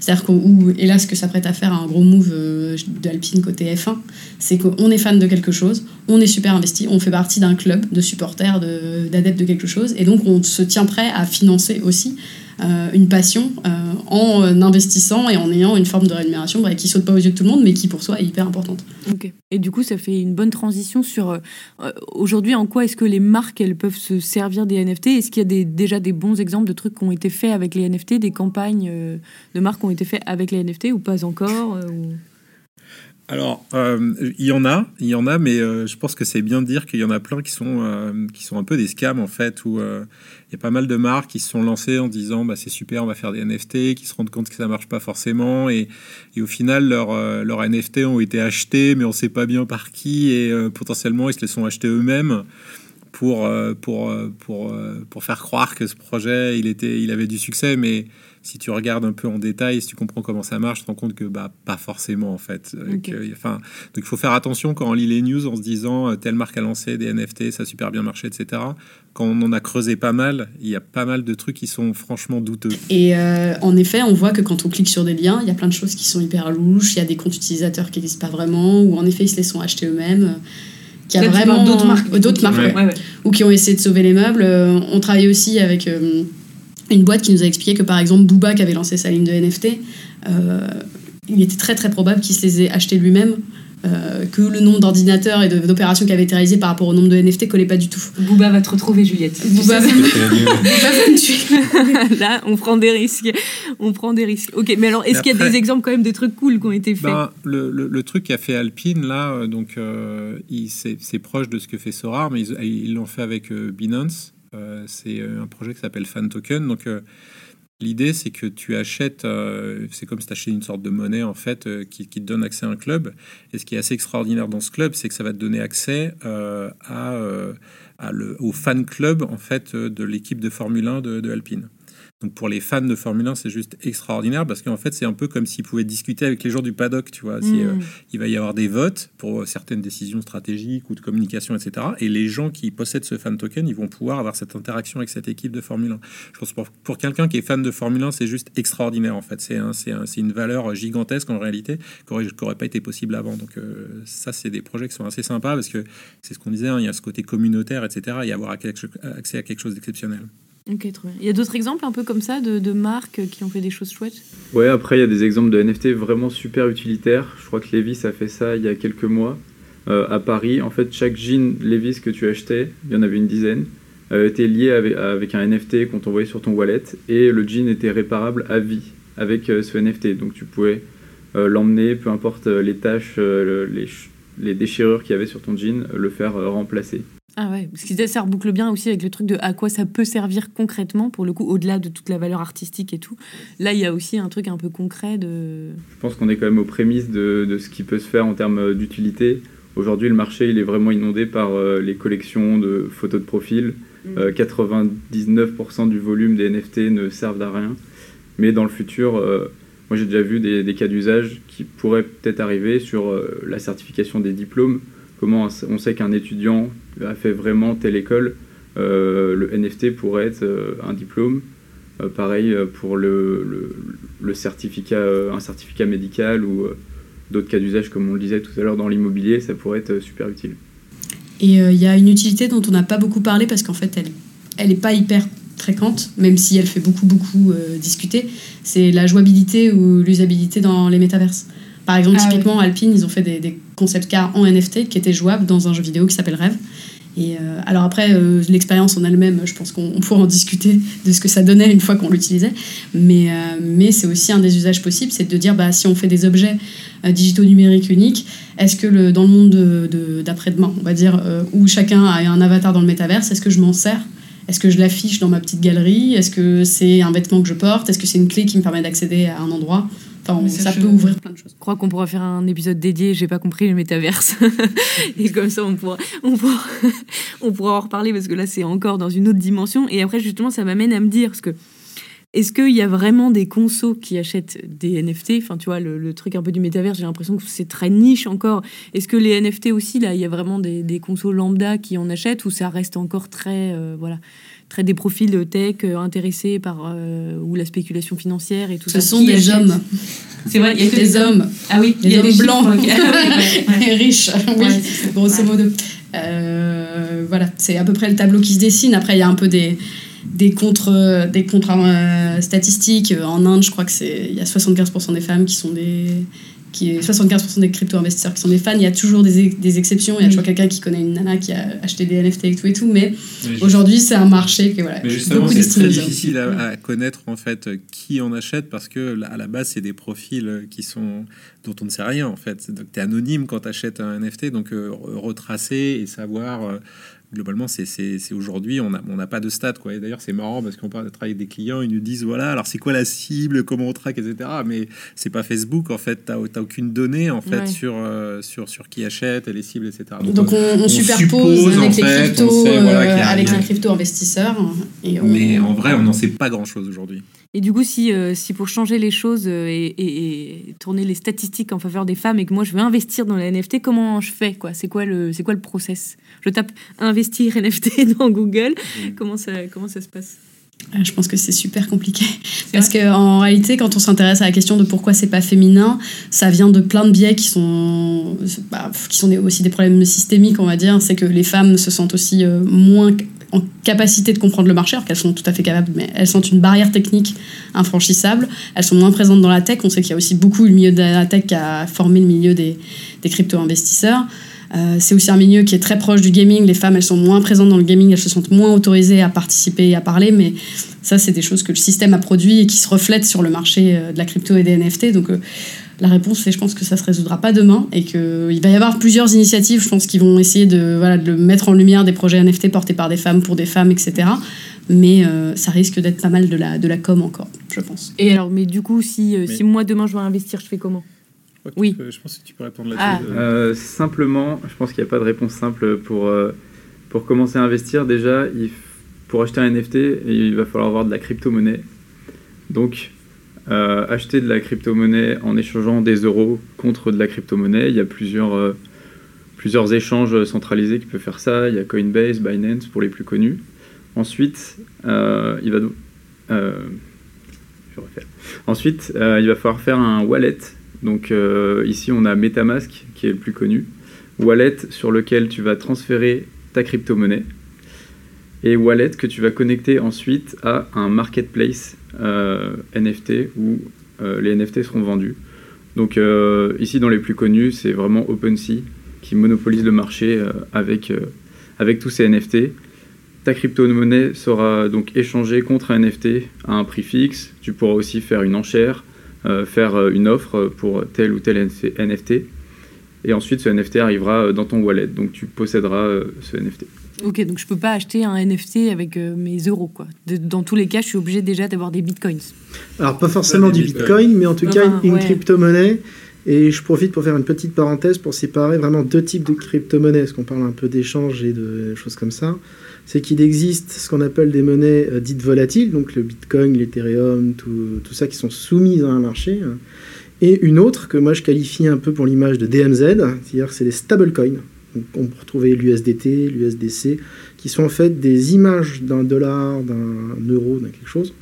C'est-à-dire que, et là, ce que ça prête à faire un gros move euh, d'Alpine côté F1, c'est qu'on est fan de quelque chose, on est super investi, on fait partie d'un club de supporters, d'adeptes de, de, quelque chose, et donc on se tient prêt à financer aussi une passion euh, en investissant et en ayant une forme de rémunération bah, qui saute pas aux yeux de tout le monde, mais qui pour soi est hyper importante. Ok. Et du coup, ça fait une bonne transition sur euh, aujourd'hui en quoi est-ce que les marques elles peuvent se servir des NFT Est-ce qu'il y a déjà des bons exemples de trucs qui ont été faits avec les NFT, des campagnes de marques qui ont été faites avec les NFT ou pas encore alors, euh, il y en a, il y en a, mais euh, je pense que c'est bien de dire qu'il y en a plein qui sont, euh, qui sont un peu des scams en fait, où il y a pas mal de marques qui se sont lancées en disant bah, c'est super, on va faire des NFT, qui se rendent compte que ça marche pas forcément, et, au final leurs leur NFT ont été achetés, mais on sait pas bien par qui, et potentiellement ils se les sont achetés eux-mêmes pour, pour, pour, pour faire croire que ce projet, il, était, il avait du succès, mais si tu regardes un peu en détail, si tu comprends comment ça marche, tu te rends compte que bah, pas forcément en fait. Enfin, donc il faut faire attention quand on lit les news en se disant telle marque a lancé des NFT, ça a super bien marché, etc. Quand on en a creusé pas mal, il y a pas mal de trucs qui sont franchement douteux. Et en effet, on voit que quand on clique sur des liens, il y a plein de choses qui sont hyper louches, il y a des comptes utilisateurs qui n'existent pas vraiment, ou en effet ils se les sont achetés eux-mêmes qui a vraiment d'autres marques, d'autres marques ou qui ont essayé de sauver les meubles. on travaille aussi avec une boîte qui nous a expliqué que par exemple Booba qui avait lancé sa ligne de NFT, euh, il était très très probable qu'il se les ait achetés lui-même. Euh, que le nombre d'ordinateurs et d'opérations qui avaient été réalisées par rapport au nombre de NFT collait pas du tout. Booba va te retrouver, Juliette. Booba va, me tuer. Là, on prend des risques. On prend des risques. Ok, mais alors, est-ce qu'il y a des exemples quand même des trucs cool qui ont été faits? Ben, le, le, truc qu'a fait Alpine, là, euh, donc, c'est proche de ce que fait Sorar, mais ils l'ont fait avec Binance. Euh, c'est euh, un projet qui s'appelle Fan Token. Donc, euh, L'idée, c'est que tu achètes, c'est comme si tu achetais une sorte de monnaie en fait qui, te donne accès à un club. Et ce qui est assez extraordinaire dans ce club, c'est que ça va te donner accès à, au fan club en fait de l'équipe de Formule 1 de Alpine. Donc pour les fans de Formule 1, c'est juste extraordinaire parce qu'en fait, c'est un peu comme s'ils pouvaient discuter avec les gens du paddock, tu vois. Euh, mm. il va y avoir des votes pour certaines décisions stratégiques ou de communication, etc. Et les gens qui possèdent ce fan token, ils vont pouvoir avoir cette interaction avec cette équipe de Formule 1. Je pense pour, pour quelqu'un qui est fan de Formule 1, c'est juste extraordinaire, en fait. C'est un, une valeur gigantesque en réalité qui n'aurait pas été possible avant. Donc euh, ça, c'est des projets qui sont assez sympas parce que c'est ce qu'on disait, hein, il y a ce côté communautaire, etc. et avoir accès à quelque chose d'exceptionnel. Il y a d'autres exemples un peu comme ça de, marques qui ont fait des choses chouettes? Ouais, après il y a des exemples de NFT vraiment super utilitaires. Je crois que Levis a fait ça il y a quelques mois euh, à Paris. En fait, chaque jean Levis que tu achetais, il y en avait une dizaine, euh, était lié avec, avec un NFT qu'on t'envoyait sur ton wallet et le jean était réparable à vie avec euh, ce NFT. Donc tu pouvais l'emmener, peu importe les tâches, les, les déchirures qu'il y avait sur ton jean, le faire remplacer. Ah ouais, parce que ça reboucle bien aussi avec le truc de à quoi ça peut servir concrètement, pour le coup, au-delà de toute la valeur artistique et tout. Là, il y a aussi un truc un peu concret de... Je pense qu'on est quand même aux prémices de, de, ce qui peut se faire en termes d'utilité. Aujourd'hui, le marché, il est vraiment inondé par euh, les collections de photos de profil. 99% mm. euh, du volume des NFT ne servent à rien. Mais dans le futur, euh, moi j'ai déjà vu des, des cas d'usage qui pourraient peut-être arriver sur la certification des diplômes comment on sait qu'un étudiant a fait vraiment telle école, euh, le NFT pourrait être euh, un diplôme. Euh, pareil pour le, certificat, un certificat médical ou d'autres cas d'usage, comme on le disait tout à l'heure dans l'immobilier, ça pourrait être super utile. Et il y a une utilité dont on n'a pas beaucoup parlé parce qu'en fait, elle n'est pas hyper fréquente, même si elle fait beaucoup, beaucoup discuter, c'est la jouabilité ou l'usabilité dans les métaverses. Par exemple, ah typiquement, Alpine, ils ont fait des, des concept cars en NFT qui étaient jouables dans un jeu vidéo qui s'appelle Rêve. Et euh, alors après, euh, l'expérience en elle-même, je pense qu'on pourra en discuter de ce que ça donnait une fois qu'on l'utilisait. Mais, euh, mais c'est aussi un des usages possibles, c'est de dire, bah, si on fait des objets digitaux numériques uniques, est-ce que le, dans le monde d'après-demain, on va dire, où chacun a un avatar dans le métaverse, est-ce que je m'en sers? Est-ce que je l'affiche dans ma petite galerie? Est-ce que c'est un vêtement que je porte? Est-ce que c'est une clé qui me permet d'accéder à un endroit? Ça, peut ouvrir plein de choses. Je crois qu'on pourra faire un épisode dédié, j'ai pas compris le métaverse. et comme ça, on pourra, on, pourra, on pourra en reparler parce que là, c'est encore dans une autre dimension. Et après, justement, ça m'amène à me dire, parce que est-ce qu'il y a vraiment des consos qui achètent des NFT Enfin, tu vois, le, truc un peu du métaverse, j'ai l'impression que c'est très niche encore. Est-ce que les NFT aussi, là, il y a vraiment des, des consos lambda qui en achètent ou ça reste encore très. Euh, voilà très des profils tech euh, intéressés par euh, ou la spéculation financière et tout Ce ça? Ce sont des hommes. C'est vrai, il y a des hommes. Ah oui, il y a des, blancs et riches, oui, grosso modo. Voilà, c'est à peu près le tableau qui se dessine. Après, il y a un peu des des contre des contre statistiques en Inde je crois que c'est il y a 75% des femmes qui sont des qui est 75% des crypto-investisseurs qui sont des fans. Il y a toujours des, des exceptions. Il y a toujours quelqu'un qui connaît une nana qui a acheté des NFT et tout et tout. Mais, aujourd'hui, c'est un marché qui voilà, mais justement, c'est très difficile à, connaître en fait qui en achète parce que à la base, c'est des profils qui sont dont on ne sait rien en fait. Donc, tu es anonyme quand tu achètes un NFT. Donc, euh, retracer et savoir. Euh, globalement, c'est aujourd'hui, on n'a on a pas de stats. Quoi. Et d'ailleurs, c'est marrant parce qu'on parle de travailler avec des clients, ils nous disent voilà, alors c'est quoi la cible, comment on traque, etc. Mais c'est pas Facebook, en fait, tu n'as aucune donnée en fait, sur, euh, sur, sur qui achète et les cibles, etc. Donc, on, superpose avec, les crypto, euh, avec un crypto investisseur. Mais en vrai, on n'en sait pas grand chose aujourd'hui. Et du coup, si, euh, si pour changer les choses et, et, tourner les statistiques en faveur des femmes et que moi je veux investir dans la NFT, comment je fais quoi? C'est quoi le c'est quoi le process? Je tape investir NFT dans Google. Mmh. Comment ça comment ça se passe ah, je pense que c'est super compliqué. Parce qu'en réalité, quand on s'intéresse à la question de pourquoi c'est pas féminin, ça vient de plein de biais qui sont, bah, qui sont aussi des problèmes systémiques, on va dire. C'est que les femmes se sentent aussi euh, moins en capacité de comprendre le marché, alors qu'elles sont tout à fait capables, mais elles sont une barrière technique infranchissable. Elles sont moins présentes dans la tech. On sait qu'il y a aussi beaucoup le milieu de la tech qui a formé le milieu des, des crypto-investisseurs. Euh, c'est aussi un milieu qui est très proche du gaming. Les femmes, elles sont moins présentes dans le gaming, elles se sentent moins autorisées à participer et à parler. Mais ça, c'est des choses que le système a produit et qui se reflètent sur le marché euh, de la crypto et des NFT. Donc, euh, la réponse, c'est je pense que ça se résoudra pas demain et qu'il va y avoir plusieurs initiatives, je pense, qui vont essayer de, voilà, de mettre en lumière des projets NFT portés par des femmes pour des femmes, etc. Mais ça risque d'être pas mal de la, de la com encore, je pense. Et alors, mais du coup, si, si moi demain je veux investir, je fais comment? Oui. je pense que tu peux répondre là-dessus. Ah. Euh, simplement, je pense qu'il n'y a pas de réponse simple pour, euh, pour commencer à investir. Déjà, il, pour acheter un NFT, il va falloir avoir de la crypto-monnaie. Donc, euh, acheter de la crypto-monnaie en échangeant des euros contre de la crypto-monnaie, il y a plusieurs, plusieurs échanges centralisés qui peuvent faire ça. Il y a Coinbase, Binance pour les plus connus. Ensuite, il va... je refaire. Ensuite, il va falloir faire un wallet donc euh, ici, on a MetaMask qui est le plus connu, wallet sur lequel tu vas transférer ta crypto-monnaie et wallet que tu vas connecter ensuite à un marketplace euh, NFT où euh, les NFT seront vendus. Donc ici, dans les plus connus, c'est vraiment OpenSea qui monopolise le marché avec, avec tous ces NFT. Ta crypto-monnaie sera donc échangée contre un NFT à un prix fixe. Tu pourras aussi faire une enchère faire euh, une offre pour tel ou tel NFT. Et ensuite, ce NFT arrivera euh, dans ton wallet. Donc, tu posséderas ce NFT. Ok, donc je peux pas acheter un NFT avec mes euros, quoi. dans tous les cas, je suis obligé déjà d'avoir des bitcoins. Alors, pas forcément du bitcoin, mais en tout cas, une crypto-monnaie. Et je profite pour faire une petite parenthèse pour séparer vraiment deux types de crypto-monnaies, parce qu'on parle un peu d'échange et de choses comme ça c'est qu'il existe ce qu'on appelle des monnaies euh, dites volatiles, donc le Bitcoin, l'Ethereum, tout, ça qui sont soumises à un marché, hein. et une autre que moi je qualifie un peu pour l'image de DMZ, c'est-à-dire c'est les stablecoins. on peut retrouver l'USDT, l'USDC, qui sont en fait des images d'un dollar, d'un euro, d'un quelque chose,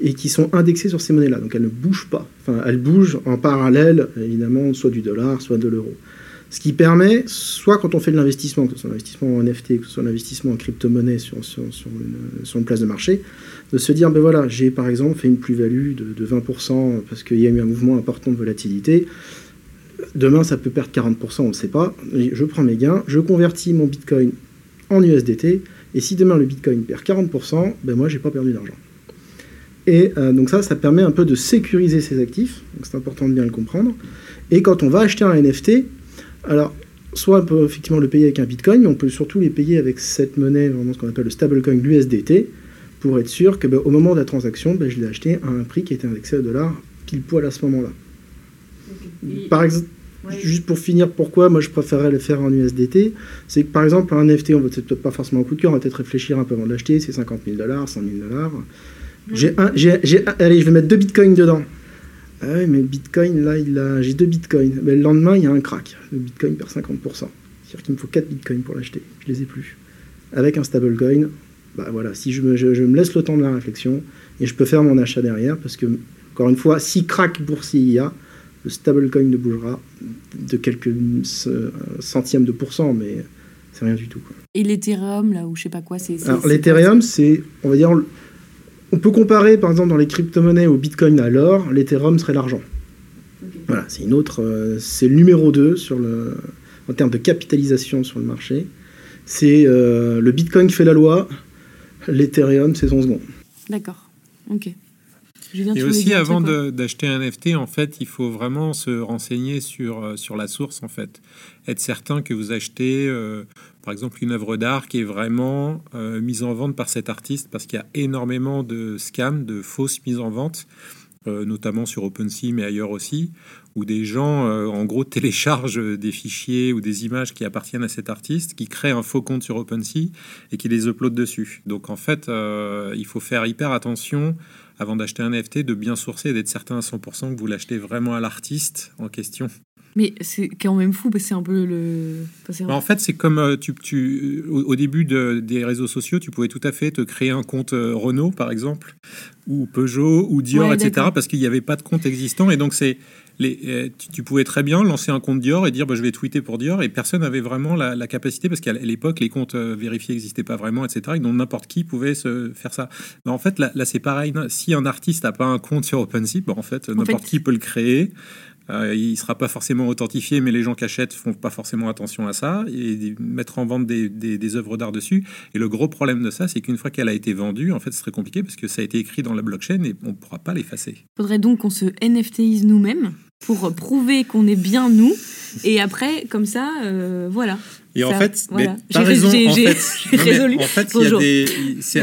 et qui sont indexées sur ces monnaies-là. Donc elles ne bougent pas. Enfin, elles bougent en parallèle, évidemment, soit du dollar, soit de l'euro. Ce qui permet, soit quand on fait de l'investissement, que ce soit l'investissement en NFT, que ce soit l'investissement en crypto-monnaie sur, une, place de marché, de se dire, ben voilà, j'ai par exemple fait une plus-value de, 20% parce qu'il y a eu un mouvement important de volatilité. Demain, ça peut perdre 40%, on ne sait pas. Je prends mes gains, je convertis mon Bitcoin en USDT, et si demain le Bitcoin perd 40%, ben moi, j'ai pas perdu d'argent. Et euh, donc ça, ça permet un peu de sécuriser ses actifs, donc c'est important de bien le comprendre. Et quand on va acheter un NFT, alors, soit on peut effectivement le payer avec un bitcoin, mais on peut surtout les payer avec cette monnaie, vraiment ce qu'on appelle le stablecoin, l'USDT, pour être sûr que ben, au moment de la transaction, ben, je l'ai acheté à un prix qui était indexé au dollar pile poil à ce moment-là. Par exemple, juste pour finir, pourquoi moi je préférerais le faire en USDT, c'est que par exemple un NFT, on va peut-être pas forcément un coup de cœur, on va peut-être réfléchir un peu avant de l'acheter, c'est 50 000 dollars, 100 000 dollars. J'ai un, allez, je vais mettre deux bitcoins dedans. Ah ouais, mais Bitcoin, là, il a... j'ai deux Bitcoins. Mais le lendemain, il y a un crack. Le Bitcoin perd 50%. C'est-à-dire qu'il me faut 4 Bitcoins pour l'acheter. Je les ai plus. Avec un stablecoin, bah voilà, si je me, je, me, laisse le temps de la réflexion et je peux faire mon achat derrière, parce que, encore une fois, si crack boursier il y a, le stablecoin ne bougera de quelques centièmes de pourcent, mais c'est rien du tout. Et l'Ethereum, là, ou je sais pas quoi, c'est. Alors, l'Ethereum, c'est, on va dire, on peut comparer par exemple dans les crypto-monnaies au Bitcoin à l'or, l'Ethereum serait l'argent. Voilà, c'est une autre, euh, c'est le numéro 2 sur le, en termes de capitalisation sur le marché. C'est euh, le Bitcoin fait la loi, l'Ethereum c'est son second. D'accord, ok. Et aussi, avant d'acheter un NFT, en fait, il faut vraiment se renseigner sur, euh, sur la source, en fait. Être certain que vous achetez par exemple, une œuvre d'art qui est vraiment euh, mise en vente par cet artiste parce qu'il y a énormément de scams, de fausses mises en vente, euh, notamment sur OpenSea, mais ailleurs aussi, où des gens, euh, en gros, téléchargent des fichiers ou des images qui appartiennent à cet artiste, qui créent un faux compte sur OpenSea et qui les uploadent dessus. Donc, en fait, il faut faire hyper attention avant d'acheter un NFT, de bien sourcer et d'être certain à 100% que vous l'achetez vraiment à l'artiste en question. Mais c'est quand même fou, parce que c'est un peu le. Bah, en fait, c'est comme euh, tu, tu, au, début de, des réseaux sociaux, tu pouvais tout à fait te créer un compte euh, Renault, par exemple, ou Peugeot, ou Dior, etc., parce qu'il n'y avait pas de compte existant. Et donc, c'est les, euh, tu, pouvais très bien lancer un compte Dior et dire bah, je vais tweeter pour Dior, et personne n'avait vraiment la, capacité, parce qu'à l'époque, les comptes vérifiés n'existaient pas vraiment, etc., et donc n'importe qui pouvait se faire ça. Mais en fait, là, c'est pareil. Si un artiste n'a pas un compte sur OpenSea, bah, en fait, n'importe qui peut le créer. Euh, il ne sera pas forcément authentifié, mais les gens qui achètent font pas forcément attention à ça et mettre en vente des, des, œuvres d'art dessus. Et le gros problème de ça, c'est qu'une fois qu'elle a été vendue, en fait, c'est très compliqué parce que ça a été écrit dans la blockchain et on ne pourra pas l'effacer. Il faudrait donc qu'on se NFTise nous-mêmes pour prouver qu'on est bien nous. Et après, comme ça, euh, voilà. Et en fait, j'ai raison. J'ai résolu. En fait, c'est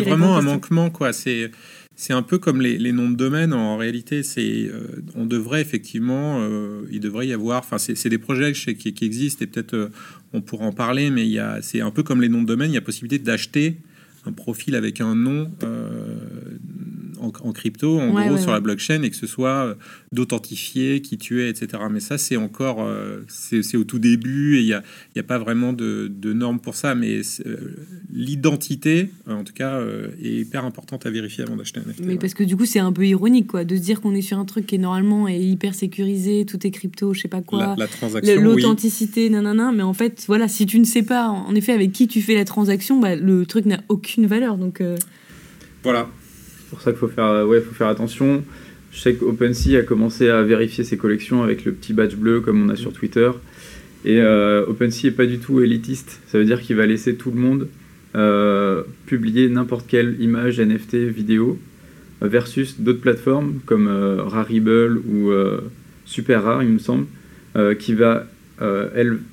vraiment, un manquement, quoi. C'est c'est un peu comme les, noms de domaine. En réalité, c'est euh, on devrait effectivement, euh, il devrait y avoir. Enfin, c'est des projets qui, existent et peut-être euh, on pourra en parler, mais il c'est un peu comme les noms de domaine. Il y a possibilité d'acheter un profil avec un nom en, crypto, en gros, sur la blockchain, et que ce soit euh, d'authentifier qui tu es, etc. Mais ça, c'est encore, euh, c'est au tout début, et il n'y a, y a, pas vraiment de, de, normes pour ça. Mais euh, l'identité, en tout cas, est hyper importante à vérifier avant d'acheter un NFT. Mais parce que du coup, c'est un peu ironique, quoi, de se dire qu'on est sur un truc qui est normalement est hyper sécurisé, tout est crypto, je sais pas quoi. La, transaction, L'authenticité, nanana. Mais en fait, voilà, si tu ne sais pas, en effet, avec qui tu fais la transaction, bah, le truc n'a aucune valeur. Donc. Voilà, pour ça qu'il faut faire, ouais, faut faire attention. Je sais qu'OpenSea a commencé à vérifier ses collections avec le petit badge bleu comme on a sur Twitter. Et euh, OpenSea n'est pas du tout élitiste. Ça veut dire qu'il va laisser tout le monde euh, publier n'importe quelle image, NFT, vidéo, versus d'autres plateformes comme euh, ou Super Rare, il me semble, qui va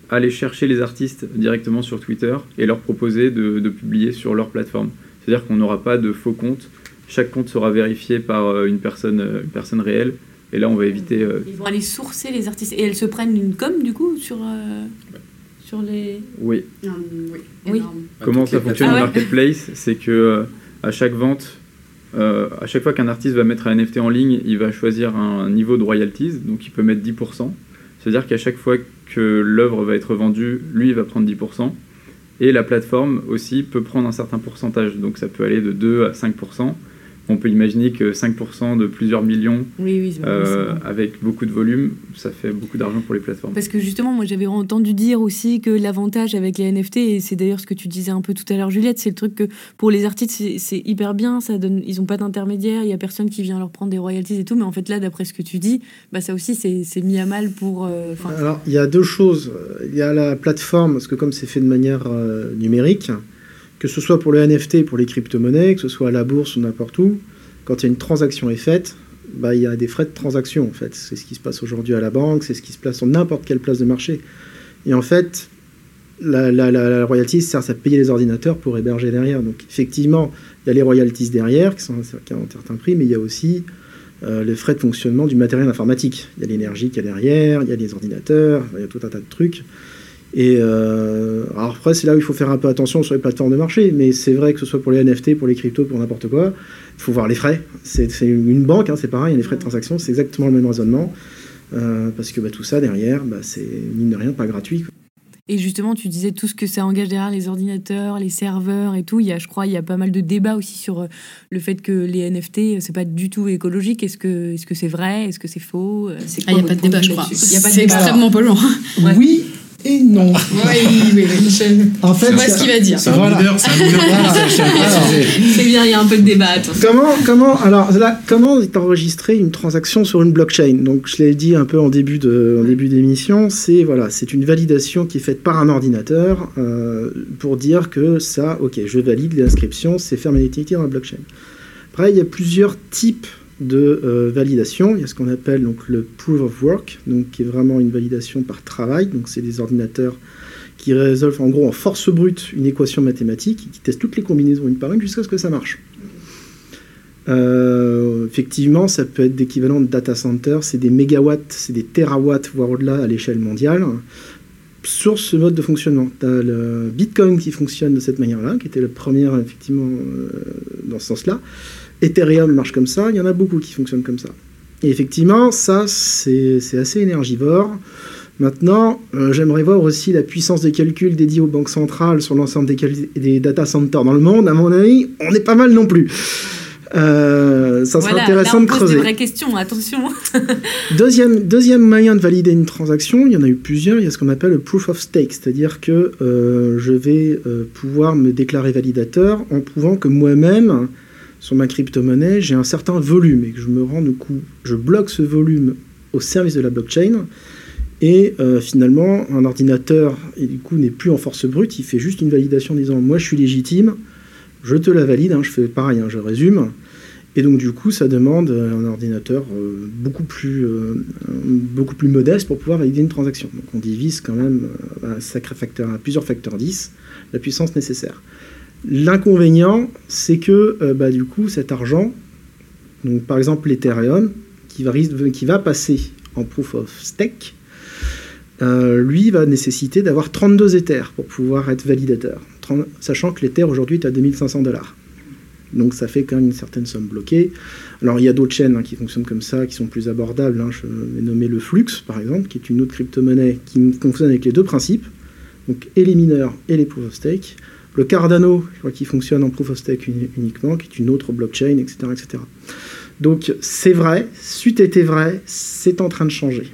aller chercher les artistes directement sur Twitter et leur proposer de, de publier sur leur plateforme. C'est-à-dire qu'on n'aura pas de faux comptes chaque compte sera vérifié par euh, une personne, euh, une personne réelle. Et là, on va éviter. Euh, Ils vont aller sourcer les artistes. Et elles se prennent une com, du coup, sur, sur les. Oui. oui. Comment ça fonctionne ah le marketplace C'est que à chaque vente, à chaque fois qu'un artiste va mettre un NFT en ligne, il va choisir un niveau de royalties. Donc, il peut mettre 10%. C'est-à-dire qu'à chaque fois que l'œuvre va être vendue, lui, il va prendre 10%. Et la plateforme aussi peut prendre un certain pourcentage. Donc, ça peut aller de 2 à 5% on peut imaginer que 5% de plusieurs millions, euh, avec beaucoup de volume, ça fait beaucoup d'argent pour les plateformes. Parce que justement, moi j'avais entendu dire aussi que l'avantage avec les NFT, et c'est d'ailleurs ce que tu disais un peu tout à l'heure Juliette, c'est le truc que pour les artistes c'est hyper bien, ça donne, ils n'ont pas d'intermédiaire, il n'y a personne qui vient leur prendre des royalties et tout, mais en fait là, d'après ce que tu dis, bah, ça aussi c'est mis à mal pour... Euh, Alors il y a deux choses, il y a la plateforme, parce que comme c'est fait de manière euh, numérique, que ce soit pour le NFT, pour les crypto-monnaies, que ce soit à la bourse ou n'importe où, quand y a une transaction est faite, bah, il y a des frais de transaction en fait. C'est ce qui se passe aujourd'hui à la banque, c'est ce qui se passe sur n'importe quelle place de marché. Et en fait, la, la, royalty sert à payer les ordinateurs pour héberger derrière. Donc effectivement, il y a les royalties derrière qui, sont, ont un certain prix, mais il y a aussi euh, les frais de fonctionnement du matériel informatique. Il y a l'énergie qui est derrière, il y a les ordinateurs, il y a tout un tas de trucs. Et euh, alors après, c'est là où il faut faire un peu attention sur les plateformes de marché, mais c'est vrai que ce soit pour les NFT, pour les cryptos, pour n'importe quoi, il faut voir les frais. C'est une banque, hein, c'est pareil, il y a les frais de transaction, c'est exactement le même raisonnement, euh, parce que bah, tout ça derrière, bah, c'est mine de rien pas gratuit. Et justement, tu disais tout ce que ça engage derrière les ordinateurs, les serveurs et tout. Il y a, je crois, il y a pas mal de débats aussi sur euh, le fait que les NFT, c'est pas du tout écologique. Est-ce que, est-ce que c'est vrai? Est-ce que c'est faux? Ah, Il n'y a pas de débat, je crois. C'est extrêmement polluant. Oui, et non. Oui, oui, oui. En fait, vois ce qu'il va dire. C'est un leader, c'est C'est bien, il y a un peu de débat. Comment, comment, alors là, comment est enregistrée une transaction sur une blockchain? Donc, je l'ai dit un peu en début de, en début d'émission, c'est voilà, c'est une validation qui est faite par un ordinateur euh, pour dire que ça, ok, je valide l'inscription, c'est faire mes dans la blockchain. Après, il y a plusieurs types de euh, validation. Il y a ce qu'on appelle le proof of work, donc qui est vraiment une validation par travail. Donc c'est des ordinateurs qui résolvent en gros en force brute une équation mathématique, qui testent toutes les combinaisons une par une jusqu'à ce que ça marche. Euh, effectivement, ça peut être d'équivalent de data center, c'est des mégawatts, c'est des terawatts, voire au-delà à l'échelle mondiale, sur ce mode de fonctionnement. Tu as le Bitcoin qui fonctionne de cette manière-là, qui était le premier, effectivement, euh, dans ce sens-là. Ethereum marche comme ça, il y en a beaucoup qui fonctionnent comme ça. Et effectivement, ça, c'est assez énergivore. Maintenant, euh, j'aimerais voir aussi la puissance de calcul dédiée aux banques centrales sur l'ensemble des, des data centers dans le monde. À mon avis, on est pas mal non plus. Euh, ça serait intéressant de creuser. Des vraies questions, attention. deuxième, deuxième moyen de valider une transaction, il y en a eu plusieurs, il y a ce qu'on appelle le proof of stake, c'est-à-dire que euh, je vais pouvoir me déclarer validateur en prouvant que moi-même, sur ma crypto-monnaie, j'ai un certain volume et que je me rends du coup, je bloque ce volume au service de la blockchain. Et euh, finalement, un ordinateur, du coup, n'est plus en force brute, il fait juste une validation en disant Moi, je suis légitime, je te la valide, hein, je fais pareil, hein, je résume. Et donc, du coup, ça demande un ordinateur euh, beaucoup, plus, euh, beaucoup plus modeste pour pouvoir valider une transaction. Donc, on divise quand même un sacré facteur, à plusieurs facteurs 10 la puissance nécessaire. L'inconvénient, c'est que euh, bah, du coup, cet argent, donc par exemple l'Ethereum, qui va, passer en proof of stake, euh, lui va nécessiter d'avoir 32 Ethers pour pouvoir être validateur, sachant que l'Ether aujourd'hui est à 2500 dollars. Donc ça fait quand même une certaine somme bloquée. Alors il y a d'autres chaînes hein, qui fonctionnent comme ça, qui sont plus abordables. Hein. Je vais nommer le Flux, par exemple, qui est une autre crypto-monnaie qui fonctionne avec les deux principes, donc et les mineurs et les proof of stake. Le Cardano, qui fonctionne en proof of stake uniquement, qui est une autre blockchain, etc. etc. Donc c'est vrai, c'eût été vrai, c'est en train de changer.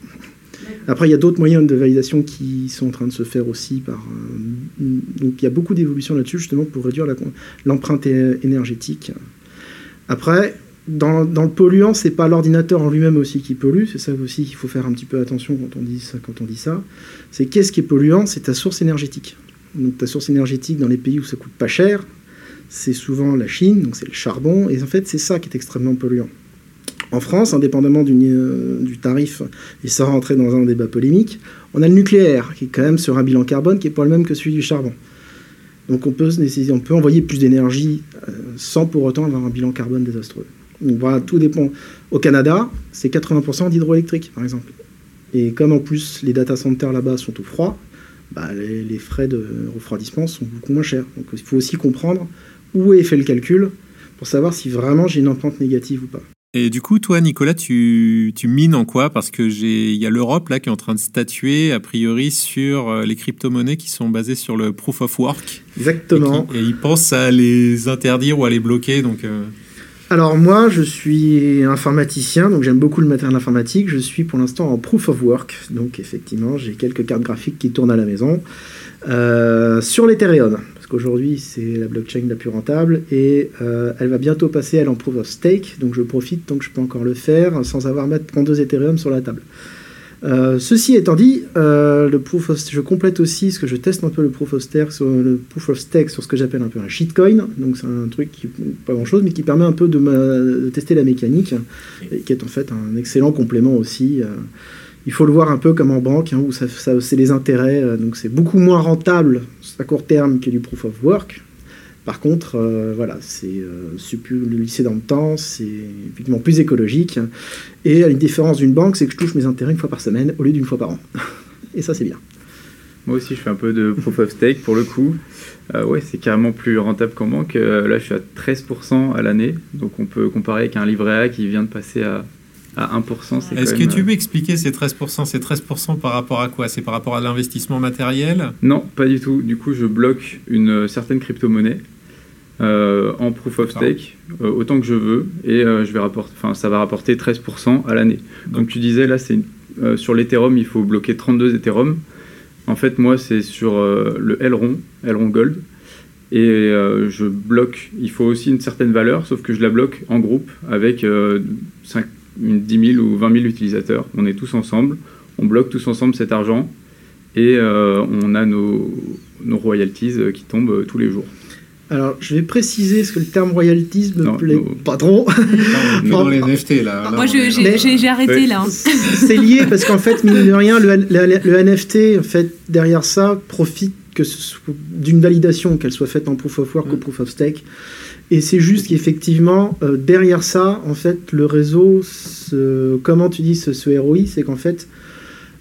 Après, il y a d'autres moyens de validation qui sont en train de se faire aussi. Par, euh, donc il y a beaucoup d'évolutions là-dessus, justement, pour réduire l'empreinte énergétique. Après, dans, le polluant, c'est pas l'ordinateur en lui-même aussi qui pollue, c'est ça aussi qu'il faut faire un petit peu attention quand on dit ça. Quand on dit ça. C'est qu'est-ce qui est polluant? C'est ta source énergétique. Donc ta source énergétique dans les pays où ça coûte pas cher, c'est souvent la Chine, donc c'est le charbon, et en fait c'est ça qui est extrêmement polluant. En France, indépendamment du, euh, du tarif, et sans rentrer dans un débat polémique, on a le nucléaire, qui est quand même sur un bilan carbone qui n'est pas le même que celui du charbon. Donc on peut, on peut envoyer plus d'énergie euh, sans pour autant avoir un bilan carbone désastreux. Donc voilà, tout dépend. Au Canada, c'est 80% d'hydroélectrique, par exemple. Et comme en plus les data centers là-bas sont au froid, bah, les, frais de refroidissement sont beaucoup moins chers. Donc il faut aussi comprendre où est fait le calcul pour savoir si vraiment j'ai une empreinte négative ou pas. Et du coup, toi, Nicolas, tu, tu mines en quoi? Parce que il y a l'Europe là qui est en train de statuer a priori sur euh, les crypto-monnaies qui sont basées sur le proof of work. Exactement. Et, ils pensent à les interdire ou à les bloquer. Donc. Euh, alors moi, je suis informaticien, donc j'aime beaucoup le matériel informatique. Je suis pour l'instant en proof of work, donc effectivement, j'ai quelques cartes graphiques qui tournent à la maison. Euh, sur l'Ethereum, parce qu'aujourd'hui c'est la blockchain la plus rentable et euh, elle va bientôt passer elle en proof of stake, donc je profite tant que je peux encore le faire sans avoir à mettre 32 Ethereum sur la table. Euh, ceci étant dit, euh, le proof je complète aussi ce que je teste un peu le proof of stake sur, le proof of stake sur ce que j'appelle un peu un shitcoin. Donc c'est un truc qui pas grand chose, mais qui permet un peu de, tester la mécanique, et qui est en fait un excellent complément aussi. Euh. il faut le voir un peu comme en banque, hein, où ça, c'est les intérêts, donc c'est beaucoup moins rentable à court terme que du proof of work. Par contre, euh, voilà, c'est euh, le lycée dans le temps, c'est plus écologique. Et une différence d'une banque, c'est que je touche mes intérêts une fois par semaine au lieu d'une fois par an. et ça, c'est bien. Moi aussi, je fais un peu de proof of stake pour le coup. Euh, ouais, c'est carrément plus rentable qu'en banque. là, je suis à 13% à l'année. Donc, on peut comparer avec un livret A qui vient de passer à à 1%. Est-ce que tu peux expliquer ces 13% C'est 13% par rapport à quoi? C'est par rapport à l'investissement matériel? Non, pas du tout. Du coup, je bloque une certaine crypto-monnaie euh, en proof of stake euh, autant que je veux et euh, je vais rapporter, ça va rapporter 13% à l'année. Donc tu disais là, c'est sur l'Ethereum, il faut bloquer 32 Ethereum. En fait, moi, c'est sur le Elrond, Elrond Gold. Et je bloque, il faut aussi une certaine valeur, sauf que je la bloque en groupe avec 5, une 10 000 ou 20 000 utilisateurs. On est tous ensemble, on bloque tous ensemble cet argent et on a nos, nos royalties qui tombent tous les jours. Alors, je vais préciser ce que le terme royalties me plaît pas trop. dans les NFT, là. Moi, j'ai arrêté, là. Hein. C'est lié parce qu'en fait, mine de rien, le, le, NFT, en fait, derrière ça, profite que d'une validation, qu'elle soit faite en proof of work ou proof of stake. Et c'est juste qu'effectivement, euh, derrière ça, en fait, le réseau, comment tu dis ce, ce ROI, c'est qu'en fait,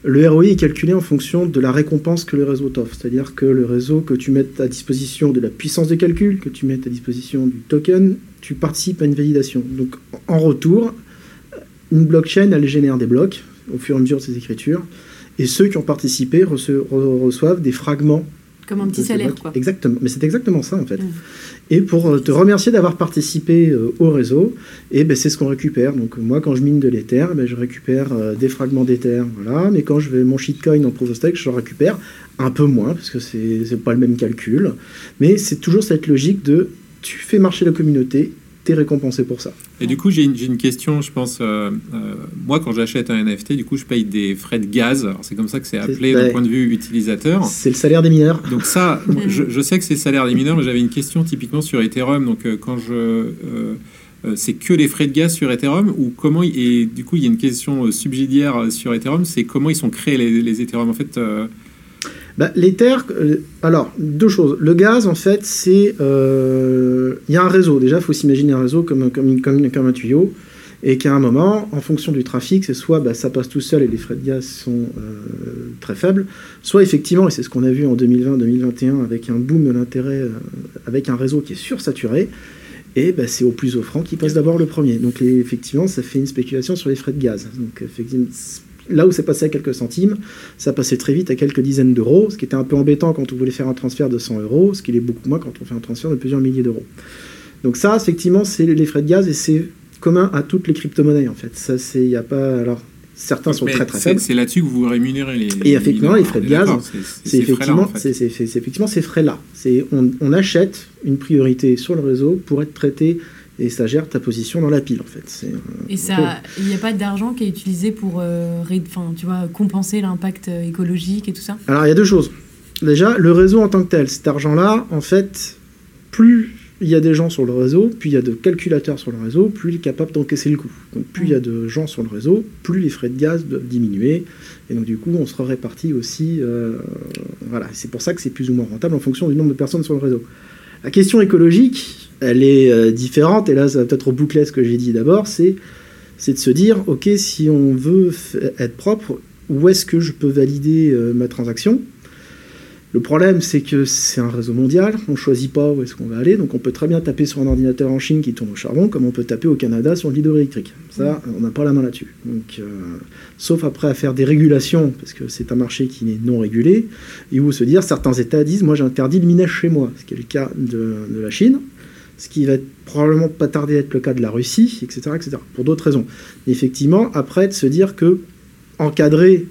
le ROI est calculé en fonction de la récompense que le réseau t'offre. C'est-à-dire que le réseau, que tu mettes à disposition de la puissance de calcul, que tu mettes à disposition du token, tu participes à une validation. Donc en retour, une blockchain, elle génère des blocs au fur et à mesure de ses écritures. Et ceux qui ont participé reçoivent des fragments comme un petit salaire, quoi. Exactement. Mais c'est exactement ça, en fait. Et pour euh, te remercier d'avoir participé euh, au réseau, et ben, c'est ce qu'on récupère. Donc, moi, quand je mine de l'Ether, ben, je récupère euh, des fragments d'Ether. Voilà. Mais quand je vais mon shitcoin en proof of stake, je récupère un peu moins, parce que c'est pas le même calcul. Mais c'est toujours cette logique de tu fais marcher la communauté, t'es récompensé pour ça. Et du coup, j'ai une, une, question, je pense, euh, euh, moi quand j'achète un NFT, du coup, je paye des frais de gaz. C'est comme ça que c'est appelé d'un point de vue utilisateur. C'est le salaire des mineurs. Donc ça, je, je, sais que c'est le salaire des mineurs, mais j'avais une question typiquement sur Ethereum. Donc euh, quand je... c'est que les frais de gaz sur Ethereum ou comment et du coup il y a une question subsidiaire sur Ethereum, c'est comment ils sont créés les, les Ethereum en fait. Bah, L'Ether, euh, alors, deux choses. Le gaz, en fait, c'est. Euh, il y a un réseau. Déjà, il faut s'imaginer un réseau comme, comme, comme, comme, un tuyau. Et qu'à un moment, en fonction du trafic, c'est soit bah, ça passe tout seul et les frais de gaz sont euh, très faibles, soit effectivement, et c'est ce qu'on a vu en 2020-2021 avec un boom de l'intérêt, avec un réseau qui est sursaturé, et bah, c'est au plus offrant qui passe d'abord le premier. Donc effectivement, ça fait une spéculation sur les frais de gaz. Donc effectivement, là où c'est passé à quelques centimes, ça passait très vite à quelques dizaines d'euros, ce qui était un peu embêtant quand on voulait faire un transfert de 100 euros, ce qui est beaucoup moins quand on fait un transfert de plusieurs milliers d'euros. Donc ça, effectivement, c'est les frais de gaz et c'est commun à toutes les crypto-monnaies en fait. Ça, c'est, il a pas, alors certains sont très très faibles. C'est là-dessus que vous rémunérez les. et effectivement, les frais de gaz, c'est effectivement, c'est effectivement ces frais-là. C'est on, on achète une priorité sur le réseau pour être traité et ça gère ta position dans la pile en fait. Euh, et ça, il n'y a pas d'argent qui est utilisé pour euh, tu vois, compenser l'impact euh, écologique et tout ça? Alors il y a deux choses. Déjà, le réseau en tant que tel, cet argent-là, en fait, plus il y a des gens sur le réseau, plus il y a de calculateurs sur le réseau, plus il est capable d'encaisser le coût. Donc plus il y a de gens sur le réseau, plus les frais de gaz doivent diminuer. Et donc du coup, on se répartit aussi. voilà, c'est pour ça que c'est plus ou moins rentable en fonction du nombre de personnes sur le réseau. La question écologique, elle est euh, différente, et là ça va peut-être reboucler ce que j'ai dit d'abord, c'est, c'est de se dire, ok, si on veut être propre, où est-ce que je peux valider euh, ma transaction? Le problème, c'est que c'est un réseau mondial, on ne choisit pas où est-ce qu'on va aller, donc on peut très bien taper sur un ordinateur en Chine qui tourne au charbon, comme on peut taper au Canada sur l'hydroélectrique. Ça, on n'a pas la main là-dessus. Donc, euh, sauf après à faire des régulations, parce que c'est un marché qui est non régulé, et où se dire, certains États disent, moi j'interdis le minage chez moi, ce qui est le cas de, de la Chine ce qui va probablement pas tarder à être le cas de la Russie, etc., etc. pour d'autres raisons. effectivement, après, de se dire que encadrer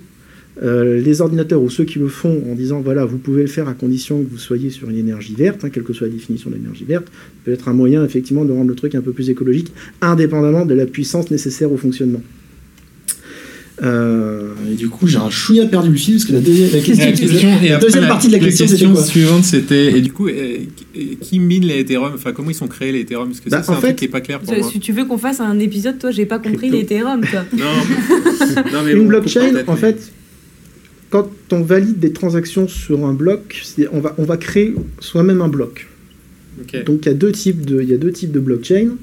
euh, les ordinateurs ou ceux qui le font en disant voilà, vous pouvez le faire à condition que vous soyez sur une énergie verte, hein, quelle que soit la définition de l'énergie verte, peut être un moyen effectivement de rendre le truc un peu plus écologique, indépendamment de la puissance nécessaire au fonctionnement. Euh, et du coup, j'ai un chouïa perdu le fil parce que la, deuxième, la question, et la deuxième partie de la, question, question suivante, c'était et du coup, euh, qui mine les Ethereum Enfin, comment ils sont créés les Ethereum? Parce que bah, ça, c'est un fait, truc qui est pas clair pour moi. Si tu veux qu'on fasse un épisode, toi, j'ai pas compris les Ethereum. Toi. non. non, mais une blockchain, en fait, on valide des transactions sur un bloc, on va on va créer soi-même un bloc. Donc il y a deux types de il y a deux types de blockchain.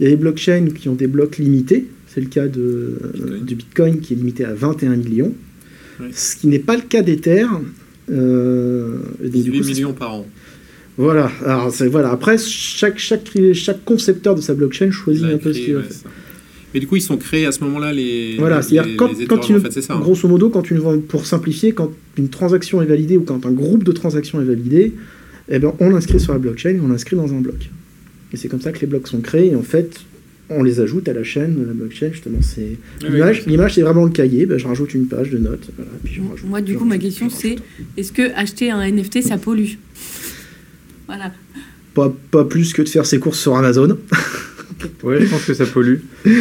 Il y a les blockchains qui ont des blocs limités c'est le cas de, du Bitcoin qui est limité à 21 millions. Ce qui n'est pas le cas d'Ether. Euh, 18 millions par an. Voilà. Alors, voilà. Après, chaque, chaque, chaque concepteur de sa blockchain choisit un peu ce qu'il veut. Mais du coup, ils sont créés à ce moment-là, les. Voilà, c'est-à-dire quand, quand une, ça, hein. grosso modo, quand une, pour simplifier, quand une transaction est validée ou quand un groupe de transactions est validé, eh ben, on l'inscrit sur la blockchain et on l'inscrit dans un bloc. Et c'est comme ça que les blocs sont créés. Et en fait, on les ajoute à la chaîne, la blockchain, justement. C'est l'image, l'image c'est vraiment le cahier. Ben, je rajoute une page de notes. Moi, du coup, ma question c'est est-ce que acheter un NFT ça pollue? Voilà. Pas, pas, plus que de faire ses courses sur Amazon. ouais, je pense que ça pollue.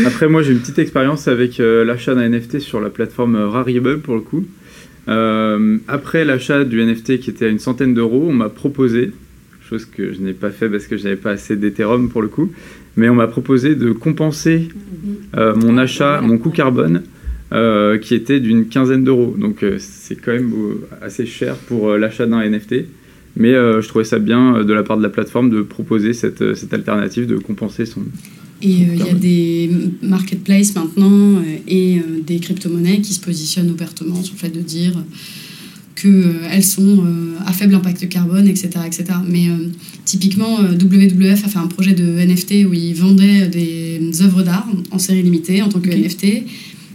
Après, moi, j'ai une petite expérience avec euh, l'achat d'un NFT sur la plateforme Rarible pour le coup. Euh, après l'achat du NFT qui était à une centaine d'euros, on m'a proposé, chose que je n'ai pas fait parce que je n'avais pas assez d'Ethereum pour le coup, mais on m'a proposé de compenser euh, mon achat, mon coût carbone qui était d'une quinzaine d'euros. Donc c'est quand même assez cher pour l'achat d'un NFT. Mais je trouvais ça bien de la part de la plateforme de proposer cette, cette alternative de compenser son, et il y a des marketplaces maintenant et des crypto-monnaies qui se positionnent ouvertement sur le fait de dire qu'elles sont à faible impact carbone, etc. etc. Mais typiquement, WWF a fait un projet de NFT où ils vendaient des œuvres d'art en série limitée en tant que NFT.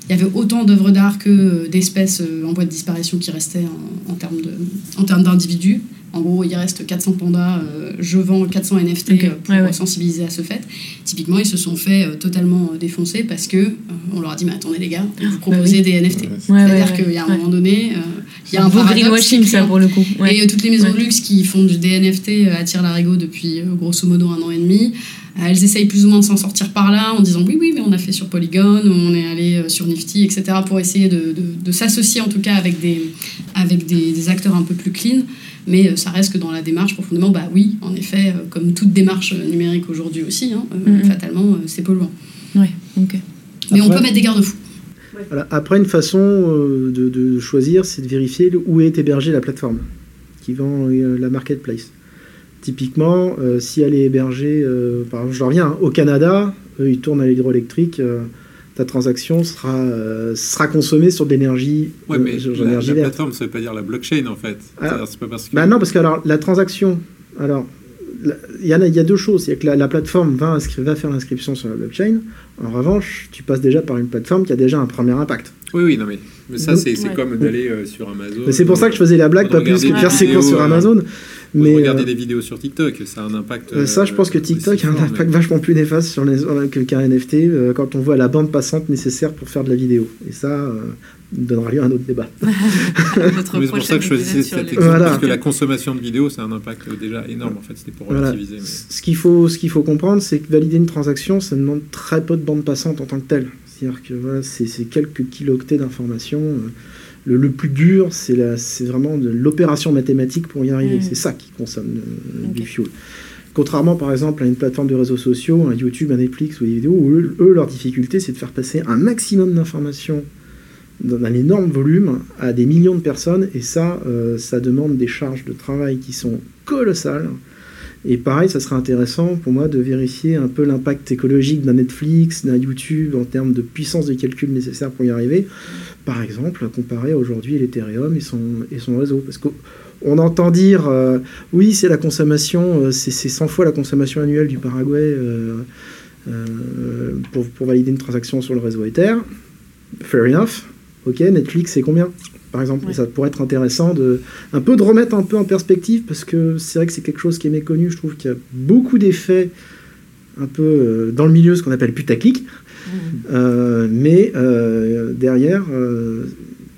Il y avait autant d'œuvres d'art que d'espèces en voie de disparition qui restaient en, en termes d'individus. En gros, il reste 400 pandas, euh, je vends 400 NFT euh, pour sensibiliser à ce fait. Typiquement, ils se sont fait euh, totalement défoncer parce que on leur a dit mais attendez les gars, vous bah proposez des NFT. C'est-à-dire qu'il y a un moment donné, il y a un beau greenwashing ça pour le coup. Et toutes les maisons de luxe qui font des NFT attirent l'arigot depuis grosso modo un an et demi. Elles essayent plus ou moins de s'en sortir par là en disant oui, oui, mais on a fait sur Polygon, on est allé sur Nifty, etc. pour essayer de, de, s'associer en tout cas avec, des, avec des, des, acteurs un peu plus clean. Mais euh, ça reste que dans la démarche, profondément, bah oui, en effet, euh, comme toute démarche numérique aujourd'hui aussi, hein, euh, mm-hmm. fatalement, c'est polluant. Ouais, ok. Mais on peut mettre des garde-fous. Après, une façon de, de choisir, c'est de vérifier où est hébergée la plateforme qui vend la marketplace. Typiquement, si elle est hébergée, par exemple, je reviens, hein, au Canada, ils tournent à l'hydroélectrique ta transaction sera, euh, sera consommée sur de l'énergie. Ouais, mais la, la plateforme, ça ne veut pas dire la blockchain en fait. Ah. pas parce que... bah non, parce que alors, la transaction, alors il y, a, y a deux choses. C'est que la, plateforme va, va faire l'inscription sur la blockchain. En revanche, tu passes déjà par une plateforme qui a déjà un premier impact. Oui, oui, non, mais, mais ça, c'est comme d'aller euh, sur Amazon. C'est pour ça que je faisais la blague, pas plus que faire ses courses sur Amazon. Mais regarder euh, des vidéos sur TikTok, ça a un impact. Euh, ça, je pense que TikTok a un impact vachement plus néfaste sur les qu'un NFT quand on voit la bande passante nécessaire pour faire de la vidéo. Et ça, donnera lieu à un autre débat. c'est pour ça que je choisissais cet exemple, parce que la consommation de vidéos, c'est un impact déjà énorme, en fait, c'était pour relativiser. Ce qu'il faut, ce qu'il faut comprendre, c'est que valider une transaction, ça demande très peu de bande passante en tant que telle. C'est-à-dire que voilà, c'est quelques kilooctets d'informations. Le, le, plus dur, c'est vraiment l'opération mathématique pour y arriver. Mm. C'est ça qui consomme euh, du fuel. Contrairement par exemple à une plateforme de réseaux sociaux, un YouTube, un Netflix ou des vidéos, où eux leur difficulté, c'est de faire passer un maximum d'informations dans un énorme volume à des millions de personnes et ça, euh, ça demande des charges de travail qui sont colossales. Et pareil, ça serait intéressant pour moi de vérifier un peu l'impact écologique d'un Netflix, d'un YouTube en termes de puissance de calcul nécessaire pour y arriver. Par exemple, comparé aujourd'hui l'Ethereum et son, réseau. Parce qu'on entend dire, euh, oui, c'est la consommation, euh, c'est 100 fois la consommation annuelle du Paraguay pour, pour valider une transaction sur le réseau Ether. Fair enough ok, Netflix, c'est combien? Par exemple. ça pourrait être intéressant de un peu de remettre un peu en perspective parce que c'est vrai que c'est quelque chose qui est méconnu. Je trouve qu'il y a beaucoup d'effets un peu euh, dans le milieu, ce qu'on appelle putaclic. Mmh. Euh, mais euh, derrière,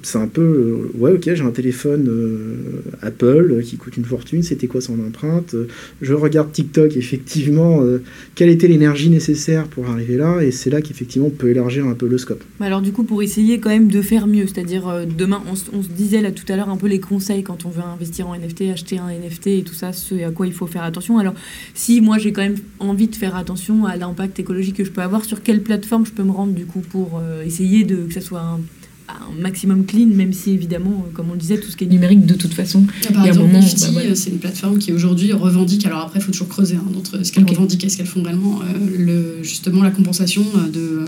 c'est un peu, euh, ouais, ok, j'ai un téléphone euh, Apple qui coûte une fortune, c'était quoi son empreinte Je regarde TikTok, effectivement, euh, quelle était l'énergie nécessaire pour arriver là, et c'est là qu'effectivement on peut élargir un peu le scope. Alors du coup, pour essayer quand même de faire mieux, c'est-à-dire demain, on, se disait là tout à l'heure un peu les conseils quand on veut investir en NFT, acheter un NFT et tout ça, ce à quoi il faut faire attention. Alors si moi j'ai quand même envie de faire attention à l'impact écologique que je peux avoir, sur quelle plateforme je peux me rendre du coup pour essayer de que ça soit un un maximum clean, même si évidemment, euh, comme on le disait, tout ce qui est numérique de toute façon. Par exemple, Nifty, bah, c'est une plateforme qui aujourd'hui revendique, alors après il faut toujours creuser hein, entre ce qu'elle revendique et ce qu'elle font réellement, euh, le, justement la compensation de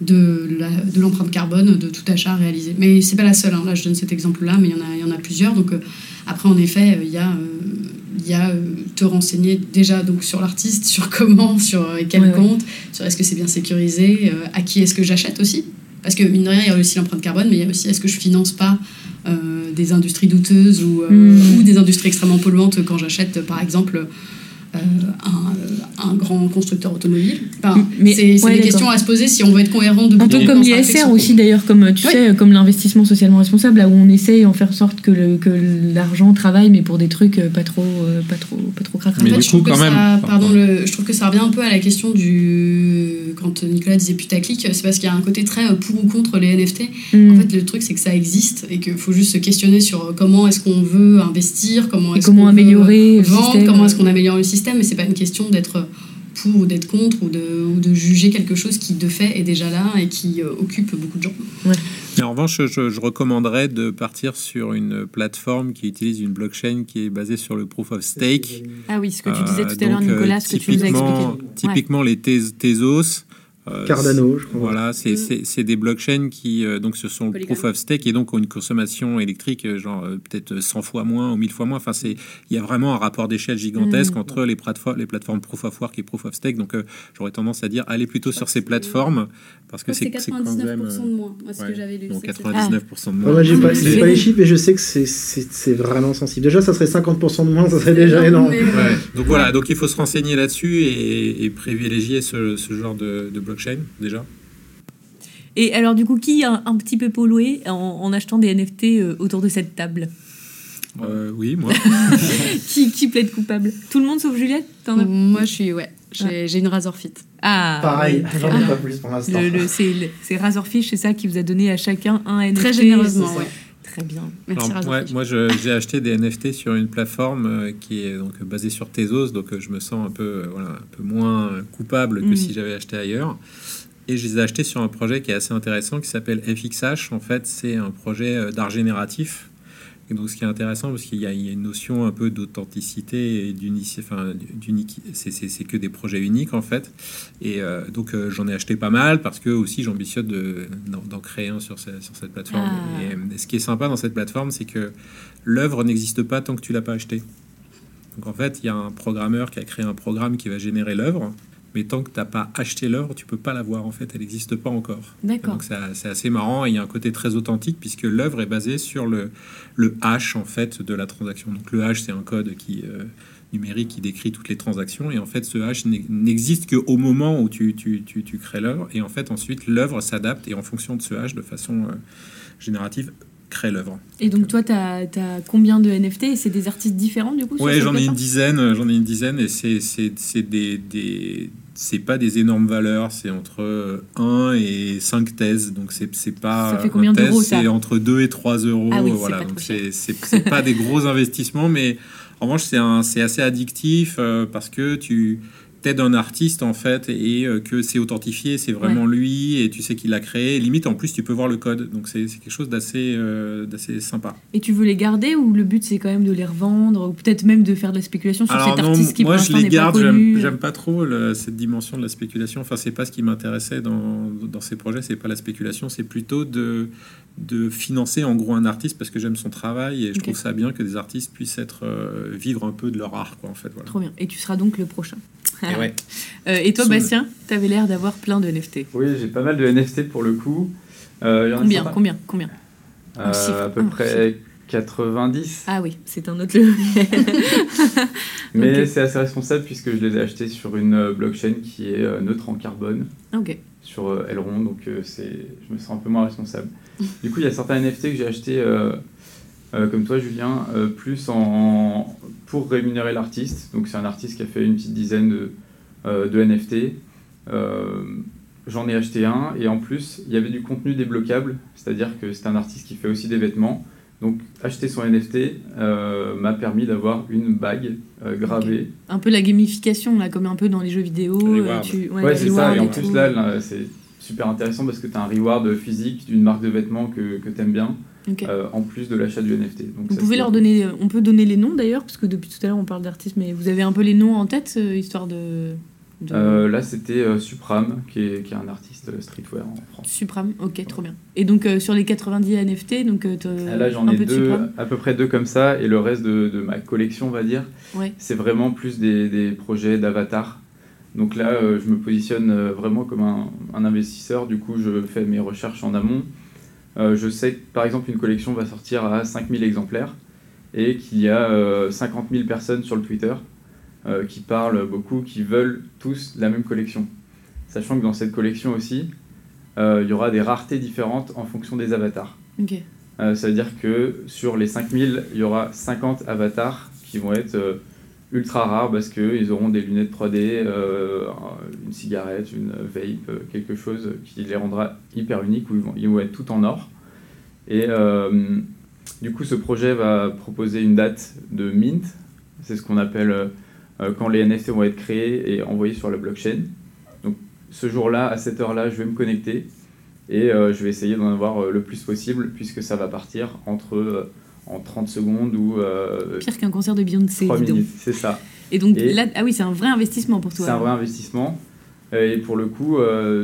de l'empreinte carbone de tout achat réalisé. Mais c'est pas la seule, hein. là je donne cet exemple-là, mais il y, en a, y en a plusieurs. Donc euh, après, en effet, il y a, y a te renseigner déjà donc, sur l'artiste, sur comment, sur quel compte, sur est-ce que c'est bien sécurisé, à qui est-ce que j'achète aussi. Parce que, mine de rien, il y a aussi l'empreinte carbone, mais il y a aussi est-ce que je finance pas euh, des industries douteuses ou, euh, hmm. ou, des industries extrêmement polluantes quand j'achète, par exemple, un, un, grand constructeur automobile. c'est des questions à se poser si on veut être cohérent de Un peu comme l'ISR aussi d'ailleurs, comme tu sais, comme l'investissement socialement responsable, là où on essaye en faire sorte que, le, que l'argent travaille, mais pour des trucs pas trop, pas trop, pas trop cracra. En fait, je, trouve quand même... ça, pardon, le, je trouve que ça revient un peu à la question du quand Nicolas disait putaclic, c'est parce qu'il y a un côté très pour ou contre les NFT. Mm. En fait, le truc c'est que ça existe et qu'il faut juste se questionner sur comment est-ce qu'on veut investir, comment est-ce qu'on améliorer vendre, comment est-ce qu'on améliore le système. Mais c'est pas une question d'être pour ou d'être contre ou de, ou de juger quelque chose qui de fait est déjà là et qui euh, occupe beaucoup de gens. en revanche, je, je, recommanderais de partir sur une plateforme qui utilise une blockchain qui est basée sur le proof of stake. Ah oui, ce que tu disais tout à l'heure, Nicolas, ce que tu nous as expliqué. Typiquement, les Tezos euh, Cardano, je crois. Voilà, c'est mm. des blockchains qui, euh, donc, ce sont proof of stake et donc ont une consommation électrique, euh, genre peut-être 100 fois moins ou 1000 fois moins. Enfin, il y a vraiment un rapport d'échelle gigantesque mm. entre les, plateformes, les plateformes proof of work et proof of stake. Donc, j'aurais tendance à dire, allez plutôt sur ces plateformes parce que c'est 99% de moins, moi, ce que j'avais lu. Donc, 99% de moins. Moi, j'ai pas, pas, les chiffres, mais je sais que c'est vraiment sensible. Déjà, ça serait 50% de moins, ça serait déjà énorme. Donc, voilà, donc il faut se renseigner là-dessus et, privilégier ce, ce genre de, de blockchain déjà. Et alors, du coup, qui a un petit peu pollué en, achetant des NFT euh, autour de cette table? Euh, Oui, moi. qui, qui plaide coupable? Tout le monde sauf Juliette Moi, je suis, ouais. J'ai une Razorfit. Ah, Pareil, j'en ai pas plus pour l'instant. C'est Razorfish, c'est ça qui vous a donné à chacun un NFT Très généreusement, ouais. Très bien. Merci ouais, moi, j'ai acheté des NFT sur une plateforme euh, qui est donc basée sur Tezos, donc je me sens un peu, voilà, un peu moins coupable que mm. si j'avais acheté ailleurs. Et je les ai achetés sur un projet qui est assez intéressant qui s'appelle FXH. En fait, c'est un projet euh, d'art génératif. Et donc, ce qui est intéressant, parce qu'il y, a une notion un peu d'authenticité et d'unicité. Enfin, c'est que des projets uniques, en fait. Et euh, donc, euh, j'en ai acheté pas mal parce que aussi, j'ambitionne d'en créer un sur, sur cette plateforme. Ah. Et, ce qui est sympa dans cette plateforme, c'est que l'œuvre n'existe pas tant que tu l'as pas acheté. Donc, en fait, il y a un programmeur qui a créé un programme qui va générer l'œuvre mais tant que tu n'as pas acheté l'œuvre, tu peux pas la voir en fait, elle n'existe pas encore. D'accord. Donc c'est assez marrant et il y a un côté très authentique puisque l'œuvre est basée sur le, le hash en fait de la transaction. Donc le hash c'est un code qui euh, numérique qui décrit toutes les transactions et en fait ce hash n'existe qu'au moment où tu, tu, tu, tu crées l'œuvre et en fait ensuite l'œuvre s'adapte et en fonction de ce hash de façon euh, générative crée l'œuvre. Et donc, toi, tu as, combien de NFT et c'est des artistes différents du coup Oui, j'en ai une dizaine, j'en ai une dizaine et c'est des, des, c'est pas des énormes valeurs, c'est entre 1 et 5 thèses, donc c'est pas ça fait combien d'euros c'est entre 2 et 3 euros, ah voilà, donc c'est pas des gros investissements, mais en revanche c'est assez addictif euh, parce que tu d'un artiste en fait et euh, que c'est authentifié, c'est vraiment lui et tu sais qu'il l'a créé. limite en plus tu peux voir le code, donc c'est quelque chose d'assez euh, d'assez sympa. Et tu veux les garder ou le but c'est quand même de les revendre ou peut-être même de faire de la spéculation sur cet artiste qui moi je les garde, euh j'aime pas trop cette dimension de la spéculation. Enfin c'est pas ce qui m'intéressait dans, dans ces projets, c'est pas la spéculation, c'est plutôt de de financer en gros un artiste parce que j'aime son travail et je trouve ça bien que des artistes puissent être vivre un peu de leur art quoi en fait voilà. Trop bien. Et tu seras donc le prochain. Euh, et, toi, Bastien, tu avais l'air d'avoir plein de NFT. Oui, j'ai pas mal de NFT pour le coup. Euh, combien, combien, combien? Euh, À peu près 90. Ah oui, c'est un autre Mais c'est assez responsable puisque je les ai achetés sur une blockchain qui est neutre en carbone. Ok. Sur Elrond, donc c'est, je me sens un peu moins responsable. du coup, il y a certains NFT que j'ai achetés euh, comme toi Julien, euh, plus en, pour rémunérer l'artiste. Donc c'est un artiste qui a fait une petite dizaine de, euh, de NFT. J'en ai acheté un et en plus il y avait du contenu débloquable, c'est-à-dire que c'est un artiste qui fait aussi des vêtements. Donc acheter son NFT m'a permis d'avoir une bague gravée. Un peu la gamification, là, comme un peu dans les jeux vidéo. Tu... Ouais, c'est ça. Et en plus là, c'est super intéressant parce que tu as un reward physique d'une marque de vêtements que, que tu aimes bien. Euh, en plus de l'achat du NFT. Donc vous pouvez leur donner, on peut donner les noms d'ailleurs, parce que depuis tout à l'heure on parle d'artistes, mais vous avez un peu les noms en tête, euh, histoire de... Euh, là c'était Supram, qui est, qui est, un artiste streetwear en France. Supram, ok, trop bien. Et donc sur les 90 NFT, donc ah, là j'en ai deux, à peu près deux comme ça, et le reste de, de ma collection, on va dire, c'est vraiment plus des, des projets d'avatar. Donc là, je me positionne vraiment comme un, un, investisseur. Du coup, je fais mes recherches en amont. Euh, je sais que par exemple une collection va sortir à 5000 exemplaires et qu'il y a 50 euh, 000 personnes sur le Twitter euh, qui parlent beaucoup, qui veulent tous la même collection. Sachant que dans cette collection aussi, il y aura des raretés différentes en fonction des avatars. ça veut dire que sur les 5000, il y aura 50 avatars qui vont être ultra rares parce qu'ils auront des lunettes 3D, une cigarette, une vape, quelque chose qui les rendra hyper uniques où ils vont, ils vont être tout en or. Et euh, du coup, ce projet va proposer une date de mint, c'est ce qu'on appelle quand les NFT vont être créés et envoyés sur la blockchain. Donc ce jour-là, à cette heure-là, je vais me connecter et je vais essayer d'en avoir le plus possible puisque ça va partir entre en 30 secondes ou... Pire qu'un concert de Beyoncé, 3 minutes, c'est ça. Et donc là, ah oui, c'est un vrai investissement pour toi. C'est un vrai investissement. Et pour le coup,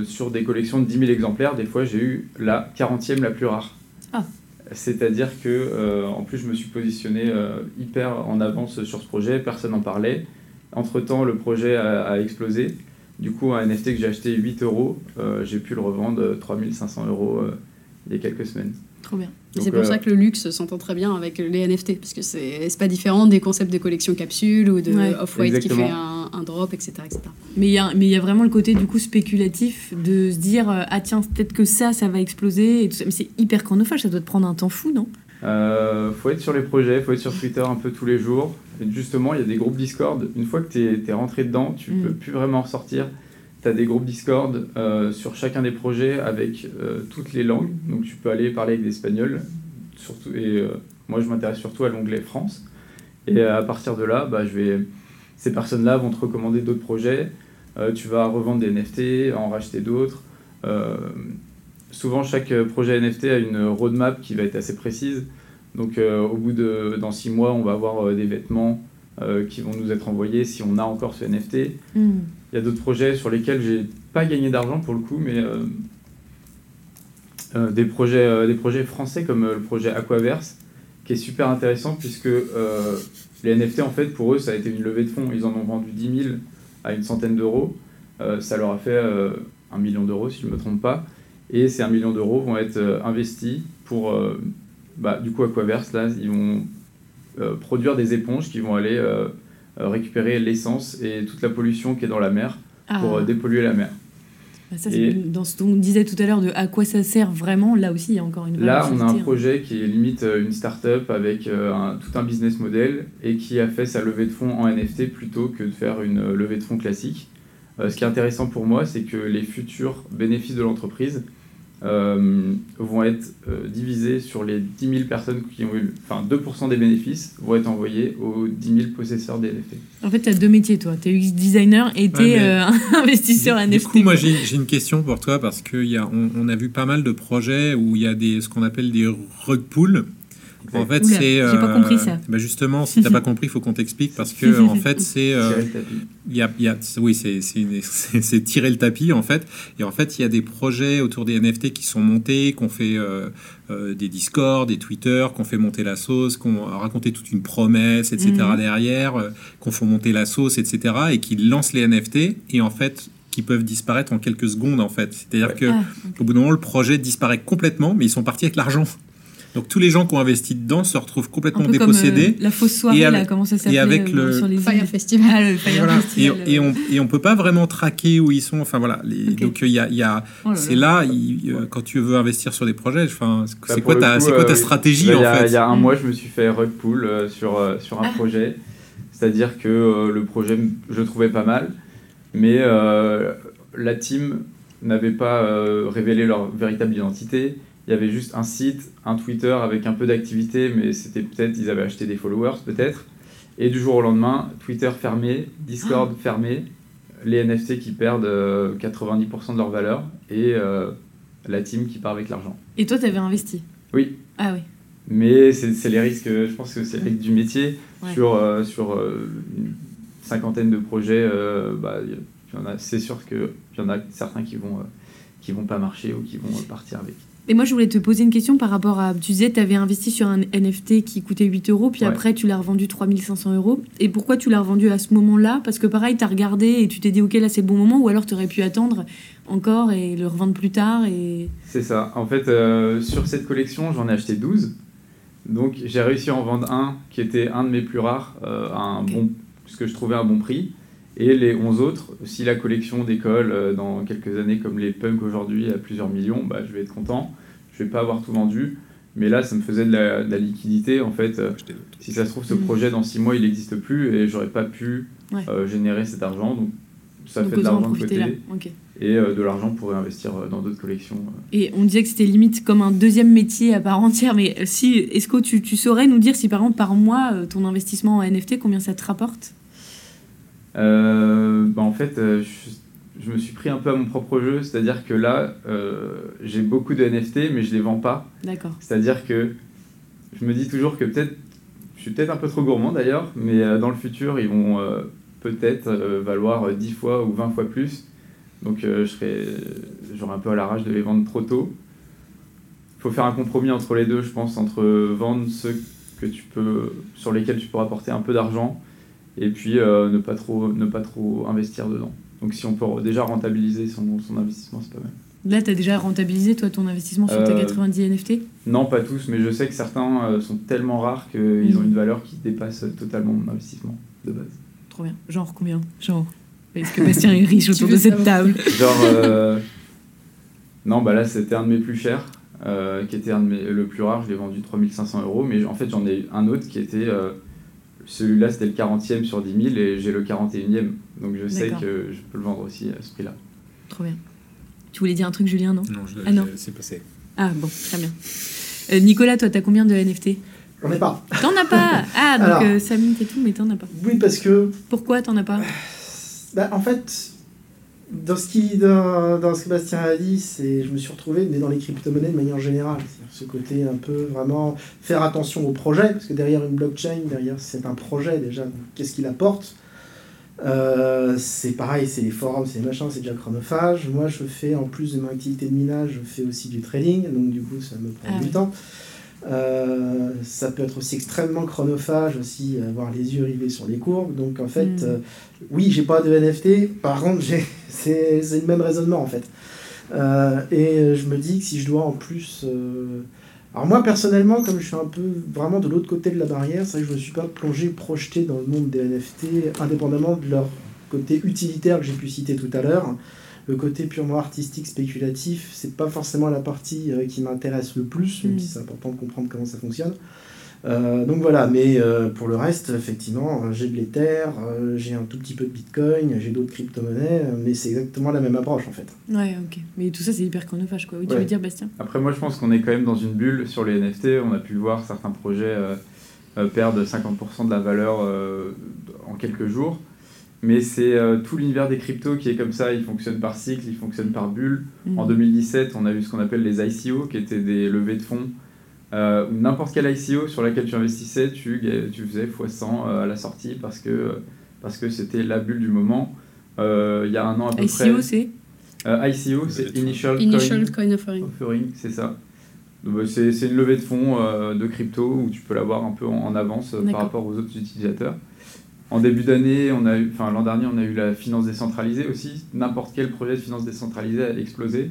sur des collections de 10 000 exemplaires, des fois, j'ai eu la 40e la plus rare. Ah. C'est-à-dire que, euh, en plus, je me suis positionné euh, hyper en avance sur ce projet, personne n'en parlait. Entre-temps, le projet a, explosé. Du coup, un NFT que j'ai acheté 8 euros, euh, j'ai pu le revendre 3500 euros il y a quelques semaines. Trop bien. C'est pour ça que le luxe s'entend très bien avec les NFT, parce que c'est pas différent des concepts de collection capsule ou de Off-White qui fait un, un, drop, etc. etc. Mais il y, a, mais y a vraiment le côté du coup spéculatif de se dire ah tiens, peut-être que ça, ça va exploser. Et tout ça. Mais c'est hyper chronophage, ça doit te prendre un temps fou, non? Euh, faut être sur les projets, faut être sur Twitter un peu tous les jours. Et justement, il y a des groupes Discord. Une fois que tu es, es, rentré dedans, tu mm. peux plus vraiment ressortir tu as des groupes Discord euh, sur chacun des projets avec euh, toutes les langues. Donc tu peux aller parler avec des Espagnols. Surtout, et euh, moi, je m'intéresse surtout à l'onglet France. Et à partir de là, bah, je vais, ces personnes-là vont te recommander d'autres projets. tu vas revendre des NFT, en racheter d'autres. souvent, chaque projet NFT a une roadmap qui va être assez précise. Donc au bout de dans six mois, on va avoir des vêtements qui vont nous être envoyés si on a encore ce NFT. Hmm. Il y a d'autres projets sur lesquels j'ai pas gagné d'argent pour le coup, mais euh, euh, des, projets, euh, des projets français comme le projet Aquaverse, qui est super intéressant puisque les NFT, en fait, pour eux, ça a été une levée de fonds. Ils en ont vendu 10 000 à une centaine d'euros. ça leur a fait un million d'euros, si je ne me trompe pas. Et ces 1 million d'euros vont être investis pour, bah, du coup, Aquaverse, là, ils vont produire des éponges qui vont aller récupérer l'essence et toute la pollution qui est dans la mer pour ah. euh, dépolluer la mer. Bah, ça, et dans ce qu'on disait tout à l'heure de à quoi ça sert vraiment, là aussi il y a encore une Là, on a un projet qui est limite euh, une start-up avec un, tout un business model et qui a fait sa levée de fonds en NFT plutôt que de faire une levée de fonds classique. ce qui est intéressant pour moi, c'est que les futurs bénéfices de l'entreprise euh, vont être euh, divisés sur les 10 000 personnes qui ont eu. Enfin, 2% des bénéfices vont être envoyés aux 10 000 possesseurs des NFT. En fait, tu as deux métiers, toi. Tu es UX designer et tu es euh, investisseur NFT. Du coup, moi, j'ai une question pour toi parce qu'on on, on a vu pas mal de projets où il y a des, ce qu'on appelle des rug pools. En fait, c'est. J'ai pas compris ça. Bah justement, si t'as pas compris, il faut qu'on t'explique parce que en fait, c'est. Il y a, y a, oui, c'est tirer le tapis en fait. Et en fait, il y a des projets autour des NFT qui sont montés, qu'on fait euh, euh, des Discord, des Twitter, qu'on fait monter la sauce, qu'on a raconté toute une promesse, etc. Mhm. derrière, euh, qu'on fait monter la sauce, etc. Et qui lancent les NFT. Et en fait, qui peuvent disparaître en quelques secondes en fait. C'est-à-dire que ah, au bout d'un moment, le projet disparaît complètement, mais ils sont partis avec l'argent. Donc tous les gens qui ont investi dedans se retrouvent complètement dépossédés. Comme, la fausse soirée, là, comment ça s'appelle Et avec euh, le sur les Fire Festival. Ah, Fire Festival. Et, et, on et on peut pas vraiment traquer où ils sont. Enfin voilà. Les, Donc il y a, y a oh c'est là, euh, quand tu veux investir sur des projets. Enfin bah, c'est quoi ta c'est quoi ta euh, stratégie en fait Il y a un mois, je me suis fait rug pull sur sur un ah. projet. C'est-à-dire que le projet, je le trouvais pas mal, mais la team n'avait pas révélé leur véritable identité il y avait juste un site, un Twitter avec un peu d'activité, mais c'était peut-être, ils avaient acheté des followers peut-être. Et du jour au lendemain, Twitter fermé, Discord ah. fermé, les NFT qui perdent 90% euh, de leur valeur et euh, la team qui part avec l'argent. Et toi, tu avais investi? Oui. Ah oui. Mais c'est les risques, je pense que c'est les risques du métier. Sur, euh, sur une cinquantaine de projets, bah, c'est sûr qu'il y en a certains qui vont, qui vont pas marcher ou qui vont partir avec. Et moi, je voulais te poser une question par rapport à. Tu disais, tu avais investi sur un NFT qui coûtait 8 euros, puis après, tu l'as revendu 3500 euros. Et pourquoi tu l'as revendu à ce moment-là? Parce que pareil, tu as regardé et tu t'es dit, OK, là, c'est le bon moment, ou alors tu aurais pu attendre encore et le revendre plus tard. Et... C'est ça. En fait, euh, sur cette collection, j'en ai acheté 12. Donc, j'ai réussi à en vendre un qui était un de mes plus rares, euh, un bon, puisque je trouvais un bon prix. Et les 11 autres, si la collection décolle euh, dans quelques années comme les punks aujourd'hui à plusieurs millions, bah, je vais être content. Je vais pas avoir tout vendu. Mais là, ça me faisait de la, liquidité. En fait, euh, si ça se trouve, ce mm. projet dans 6 mois, il n'existe plus et j'aurais pas pu euh, générer cet argent. Donc, ça fait de l'argent de côté. Et de l'argent pour réinvestir dans d'autres collections. Et on disait que c'était limite comme un deuxième métier à part entière. Mais si, est-ce que tu, tu, saurais nous dire si par exemple par mois, ton investissement en NFT, combien ça te rapporte? Bah, En fait, je, je, me suis pris un peu à mon propre jeu, c'est-à-dire que là, j'ai beaucoup de NFT, mais je les vends pas. D'accord. C'est-à-dire que je me dis toujours que peut-être, je suis peut-être un peu trop gourmand d'ailleurs, mais dans le futur, ils vont peut-être valoir 10 fois ou 20 fois plus. Donc je serais, j'aurais un peu à la rage de les vendre trop tôt faut faire un compromis entre les deux, je pense, entre vendre ceux que tu peux, sur lesquels tu peux apporter un peu d'argent et puis euh, ne, pas trop, ne pas trop investir dedans. Donc si on peut déjà rentabiliser son, son investissement, c'est pas mal. Là, tu as déjà rentabilisé toi ton investissement sur tes 90 euh, NFT Non, pas tous, mais je sais que certains euh, sont tellement rares qu'ils ont mhm. une valeur qui dépasse totalement mon investissement de base. Trop bien. Genre combien? Genre Est-ce que Bastien est riche autour de cette table? Genre. Non, bah là, c'était un de mes plus chers. Euh, qui était un de mes, le plus rare, je l'ai vendu 3500 euros, mais en fait j'en ai un autre qui était, euh, celui-là c'était le 40e sur 10 000 et j'ai le 41e, donc je sais que je peux le vendre aussi à ce prix-là. Trop bien. Tu voulais dire un truc Julien, non? Non, je, ah, non. c'est passé. Ah bon, très bien. Euh, Nicolas, toi t'as combien de NFT J'en ai pas. T'en as pas? Ah, donc euh, Samine et tout, mais t'en as pas. Oui, parce que... Pourquoi t'en as pas? Bah, En fait, dans ce, qui, dans, dans ce que Bastien a dit, c'est, je me suis retrouvé mais dans les crypto-monnaies de manière générale. Ce côté un peu vraiment faire attention au projet, parce que derrière une blockchain, derrière c'est un projet déjà, qu'est-ce qu'il apporte? Euh, c'est pareil, c'est les forums, c'est les machins, c'est déjà chronophage. Moi, je fais, en plus de mon activité de minage, je fais aussi du trading, donc du coup, ça me prend ah du temps. Euh, ça peut être aussi extrêmement chronophage, aussi avoir les yeux rivés sur les courbes. Donc en fait, hmm. euh, oui, j'ai pas de NFT, par contre, c'est le même raisonnement en fait. Euh, et je me dis que si je dois en plus. Alors moi personnellement, comme je suis un peu vraiment de l'autre côté de la barrière, c'est vrai que je me suis pas plongé, projeté dans le monde des NFT, indépendamment de leur côté utilitaire que j'ai pu citer tout à l'heure le côté purement artistique, spéculatif, c'est pas forcément la partie euh, qui m'intéresse le plus, même mm. si c'est important de comprendre comment ça fonctionne. Euh, donc voilà, mais euh, pour le reste, effectivement, j'ai de l'Ether, j'ai un tout petit peu de Bitcoin, j'ai d'autres crypto-monnaies, mais c'est exactement la même approche en fait. Ouais, ok. Mais tout ça, c'est hyper chronophage, quoi. Oui, tu veux dire, Bastien? Après, moi, je pense qu'on est quand même dans une bulle sur les NFT. On a pu voir certains projets perdre 50% de la valeur en quelques jours. Mais c'est euh, tout l'univers des cryptos qui est comme ça, il fonctionne par cycle, il fonctionne par bulle. Mm. En 2017, on a eu ce qu'on appelle les ICO, qui étaient des levées de fonds. Euh, n'importe quel ICO sur laquelle tu investissais, tu, tu faisais x100 euh, à la sortie parce que parce que c'était la bulle du moment. Il y a un an à peu près. ICO, c'est ICO, c'est Initial, Initial Coin, Offering. c'est ça. Bah, c'est une levée de fonds de crypto où tu peux l'avoir un peu en avance par rapport aux autres utilisateurs. En début d'année, enfin l'an dernier, on a eu la finance décentralisée aussi. N'importe quel projet de finance décentralisée a explosé.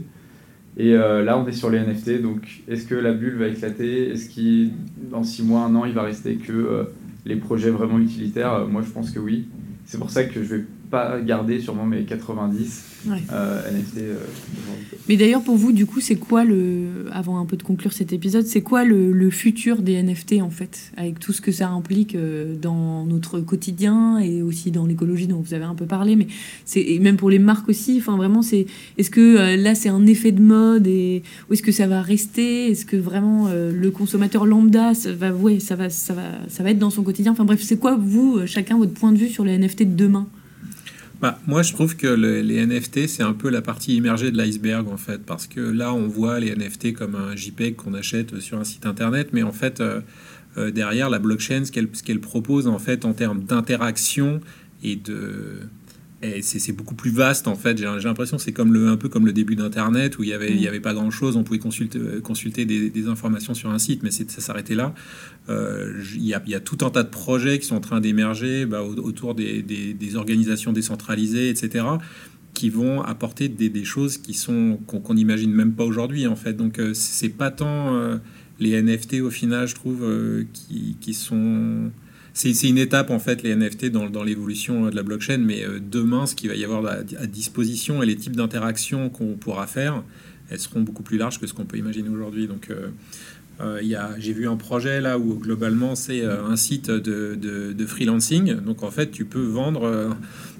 Et euh, là, on est sur les NFT. Donc, est-ce que la bulle va éclater? Est-ce qu'il, dans six mois, un an, il va rester que euh, les projets vraiment utilitaires? Euh, Moi, je pense que oui. C'est pour ça que je vais pas garder sûrement mes 90 euh, NFT. Euh, Mais d'ailleurs, pour vous, du coup, c'est quoi le. Avant un peu de conclure cet épisode, c'est quoi le, le, futur des NFT en fait Avec tout ce que ça implique euh, dans notre quotidien et aussi dans l'écologie dont vous avez un peu parlé, mais c'est et même pour les marques aussi. Enfin, vraiment, c'est. Est-ce que là, c'est un effet de mode et ou est-ce que ça va rester? Est-ce que vraiment le consommateur lambda, ça va, ouais, ça va, ça va, ça va être dans son quotidien? Enfin bref, c'est quoi vous, chacun votre point de vue sur les NFT de demain? Bah, moi, je trouve que les NFT, c'est un peu la partie immergée de l'iceberg, en fait, parce que là, on voit les NFT comme un JPEG qu'on achète sur un site internet, mais en fait, euh, euh, derrière, la blockchain, ce qu'elle propose, en fait, en termes d'interaction et de c'est beaucoup plus vaste en fait. J'ai l'impression c'est comme le, un peu comme le début d'Internet où il n'y avait, il y mm. avait pas grand chose. On pouvait consulter, consulter des, des informations sur un site, mais ça s'arrêtait là. Euh, il, y a, il, y a, tout un tas de projets qui sont en train d'émerger bah, autour des, des, organisations décentralisées, etc., qui vont apporter des, choses qui sont qu'on n'imagine même pas aujourd'hui en fait. Donc euh, c'est pas tant euh, les NFT au final, je trouve, qui, qui sont c'est une étape en fait les NFT dans, l'évolution de la blockchain, mais euh, demain, ce qu'il va y avoir à, disposition et les types d'interactions qu'on pourra faire, elles seront beaucoup plus larges que ce qu'on peut imaginer aujourd'hui. Donc, euh, euh j'ai vu un projet là où globalement c'est euh, un site de, freelancing. Donc en fait, tu peux vendre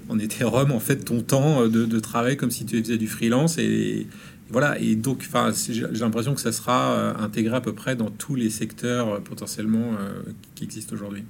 en Ethereum en fait ton temps de, travail comme si tu faisais du freelance et, voilà. Et donc, j'ai l'impression que ça sera intégré à peu près dans tous les secteurs potentiellement qui existent aujourd'hui.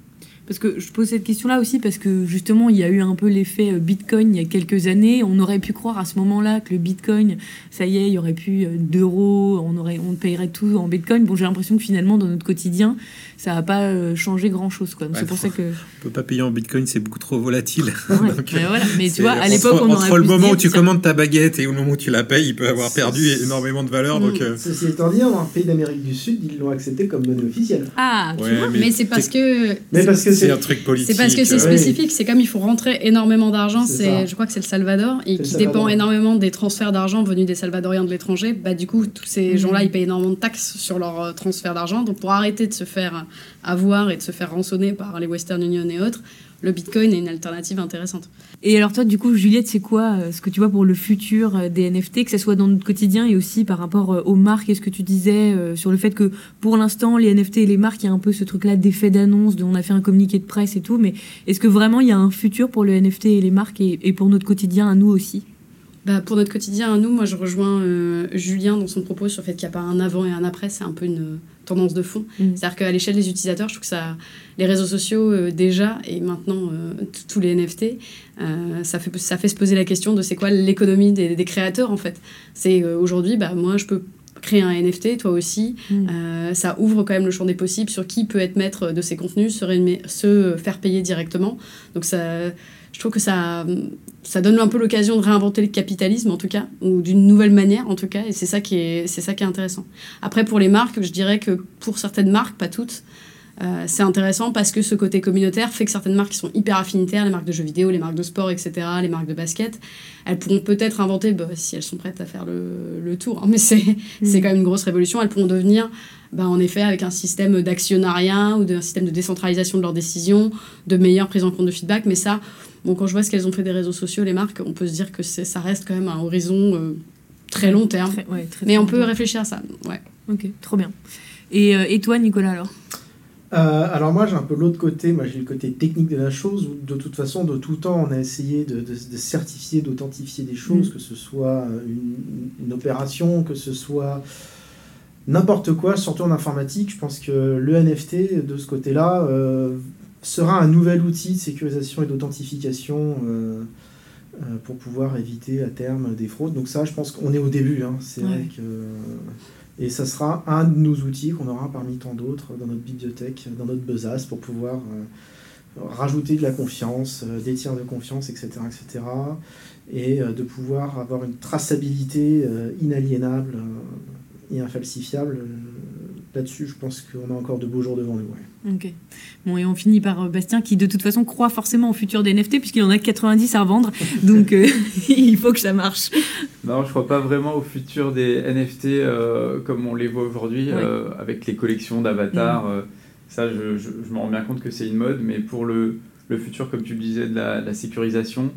Parce que je pose cette question-là aussi parce que justement, il y a eu un peu l'effet euh, Bitcoin il y a quelques années. On aurait pu croire à ce moment-là que le Bitcoin, ça y est, il y aurait plus euh, d'euros, on, aurait, on payerait tout en Bitcoin. Bon, j'ai l'impression que finalement, dans notre quotidien, ça n'a pas euh, changé grand-chose. Quoi. c'est pour ça que... On peut pas payer en Bitcoin, c'est beaucoup trop volatile. mais, voilà. mais tu vois, à l'époque, on Entre le moment où tu commandes ta baguette et au moment où tu la payes, il peut avoir perdu énormément de valeur. Donc, Ceci étant dit, un pays d'Amérique du Sud, ils l'ont accepté comme monnaie officielle. Ah, tu vois, mais, c'est parce que... Mais parce que c'est un truc politique. C'est parce que c'est spécifique. C'est comme il faut rentrer énormément d'argent. C'est, je crois que c'est le Salvador et qui dépend énormément des transferts d'argent venus des Salvadoriens de l'étranger. Bah du coup, tous ces mhm. gens-là, ils payent énormément de taxes sur leur euh, transfert d'argent. Donc pour arrêter de se faire avoir et de se faire rançonner par les Western Union et autres, le Bitcoin est une alternative intéressante. Et alors toi, du coup, Juliette, c'est quoi euh, ce que tu vois pour le futur euh, des NFT, que ce soit dans notre quotidien et aussi par rapport euh, aux marques? Est-ce que tu disais sur le fait que pour l'instant, les NFT et les marques, il y a un peu ce truc-là d'effet d'annonce, on a fait un communiqué de presse et tout, mais est-ce que vraiment il y a un futur pour le NFT et les marques et pour notre quotidien à nous aussi? Bah, pour notre quotidien nous, moi je rejoins euh, Julien dans son propos sur le fait qu'il n'y a pas un avant et un après, c'est un peu une tendance de fond. Mm. C'est-à-dire qu'à l'échelle des utilisateurs, je trouve que ça, les réseaux sociaux euh, déjà et maintenant euh, tous les NFT, ça, fait, ça fait se poser la question de c'est quoi l'économie des, des, créateurs en fait. C'est aujourd'hui, bah, moi je peux créer un NFT, toi aussi. Mm. ça ouvre quand même le champ des possibles sur qui peut être maître de ces contenus, se, se faire payer directement. Donc ça je trouve que ça, ça donne un peu l'occasion de réinventer le capitalisme, en tout cas, ou d'une nouvelle manière, en tout cas, et c'est ça, qui est, c'est ça qui est intéressant. Après, pour les marques, je dirais que pour certaines marques, pas toutes, euh, c'est intéressant parce que ce côté communautaire fait que certaines marques qui sont hyper affinitaires, les marques de jeux vidéo, les marques de sport, etc., les marques de basket, elles pourront peut-être inventer, bah, si elles sont prêtes à faire le, le tour, hein, mais c'est, mm. c'est quand même une grosse révolution, elles pourront devenir, bah, en effet, avec un système d'actionnariat ou d'un système de décentralisation de leurs décisions, de meilleure prise en compte de feedback, mais ça, bon, quand je vois ce qu'elles ont fait des réseaux sociaux, les marques, on peut se dire que ça reste quand même un horizon euh, très long terme. mais on peut réfléchir à ça, ouais. Ok, trop bien. Et, euh, et toi, Nicolas, alors? Euh, alors moi j'ai un peu l'autre côté, moi j'ai le côté technique de la chose, où de toute façon de tout temps on a essayé de, de, certifier, d'authentifier des choses, mm. que ce soit une, une, opération, que ce soit n'importe quoi, surtout en informatique. Je pense que le NFT de ce côté-là euh, sera un nouvel outil de sécurisation et d'authentification euh, pour pouvoir éviter à terme des fraudes. Donc ça je pense qu'on est au début, hein. c'est vrai que... Et ça sera un de nos outils qu'on aura parmi tant d'autres dans notre bibliothèque, dans notre besace, pour pouvoir euh, rajouter de la confiance, euh, des tiers de confiance, etc. etc. et euh, de pouvoir avoir une traçabilité inaliénable et infalsifiable là-dessus, je pense qu'on a encore de beaux jours devant nous. Ok. Bon, et on finit par euh, Bastien qui, de toute façon, croit forcément au futur des NFT, puisqu'il en a 90 à vendre. Donc, euh, il faut que ça marche. Non, je crois pas vraiment au futur des NFT euh, comme on les voit aujourd'hui, avec les collections d'avatars. Mm. ça, je, je, je me rends bien compte que c'est une mode, mais pour le, le futur, comme tu le disais, de la, de la sécurisation,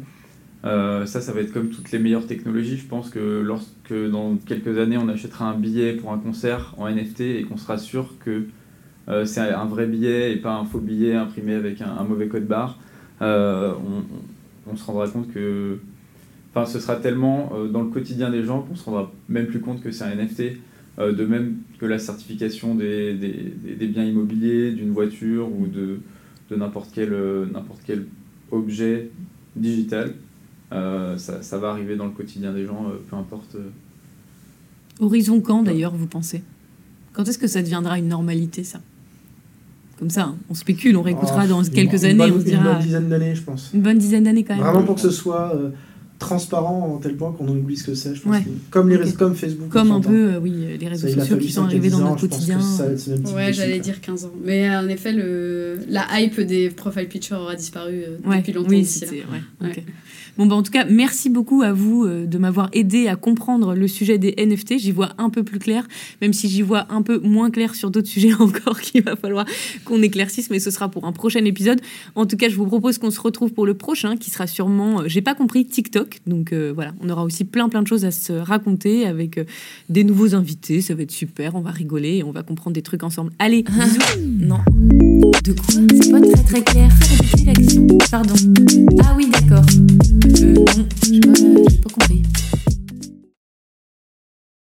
ça, ça va être comme toutes les meilleures technologies. Je pense que lorsque dans quelques années, on achètera un billet pour un concert en NFT et qu'on sera sûr que euh, c'est un vrai billet et pas un faux billet imprimé avec un, mauvais code barre, euh, on, se rendra compte que. Enfin, ce sera tellement euh, dans le quotidien des gens qu'on se rendra même plus compte que c'est un NFT. de même que la certification des, biens immobiliers, d'une voiture ou de, n'importe quel objet digital. Ça, ça, va arriver dans le quotidien des gens, peu importe. Horizon quand d'ailleurs, vous pensez? Quand est-ce que ça deviendra une normalité, ça? Comme ça, hein. on spécule, on réécoutera oh, dans quelques années, on se dira. Une bonne dizaine d'années, je pense. Une bonne dizaine d'années quand même. Vraiment pour que ce soit euh, transparent en tel point qu'on oublie ce que c'est, je pense. comme, les comme Facebook. Comme un peu, euh, oui, les réseaux sociaux qui sont arrivés dans notre quotidien. ouais, j'allais dire 15 ans. Mais en effet, le, la hype des profile pictures aura disparu euh, depuis longtemps. Oui, c'était. Ouais, Bon, bah, en tout cas, merci beaucoup à vous euh, de m'avoir aidé à comprendre le sujet des NFT. J'y vois un peu plus clair, même si j'y vois un peu moins clair sur d'autres sujets encore qu'il va falloir qu'on éclaircisse, mais ce sera pour un prochain épisode. En tout cas, je vous propose qu'on se retrouve pour le prochain, qui sera sûrement, euh, j'ai pas compris, TikTok. Donc euh, voilà, on aura aussi plein plein de choses à se raconter avec des nouveaux invités. Ça va être super, on va rigoler et on va comprendre des trucs ensemble. Allez, bisous. non. De quoi? C'est pas très très clair. Pardon. Ah oui, d'accord. Euh, non, je pas, pas compris.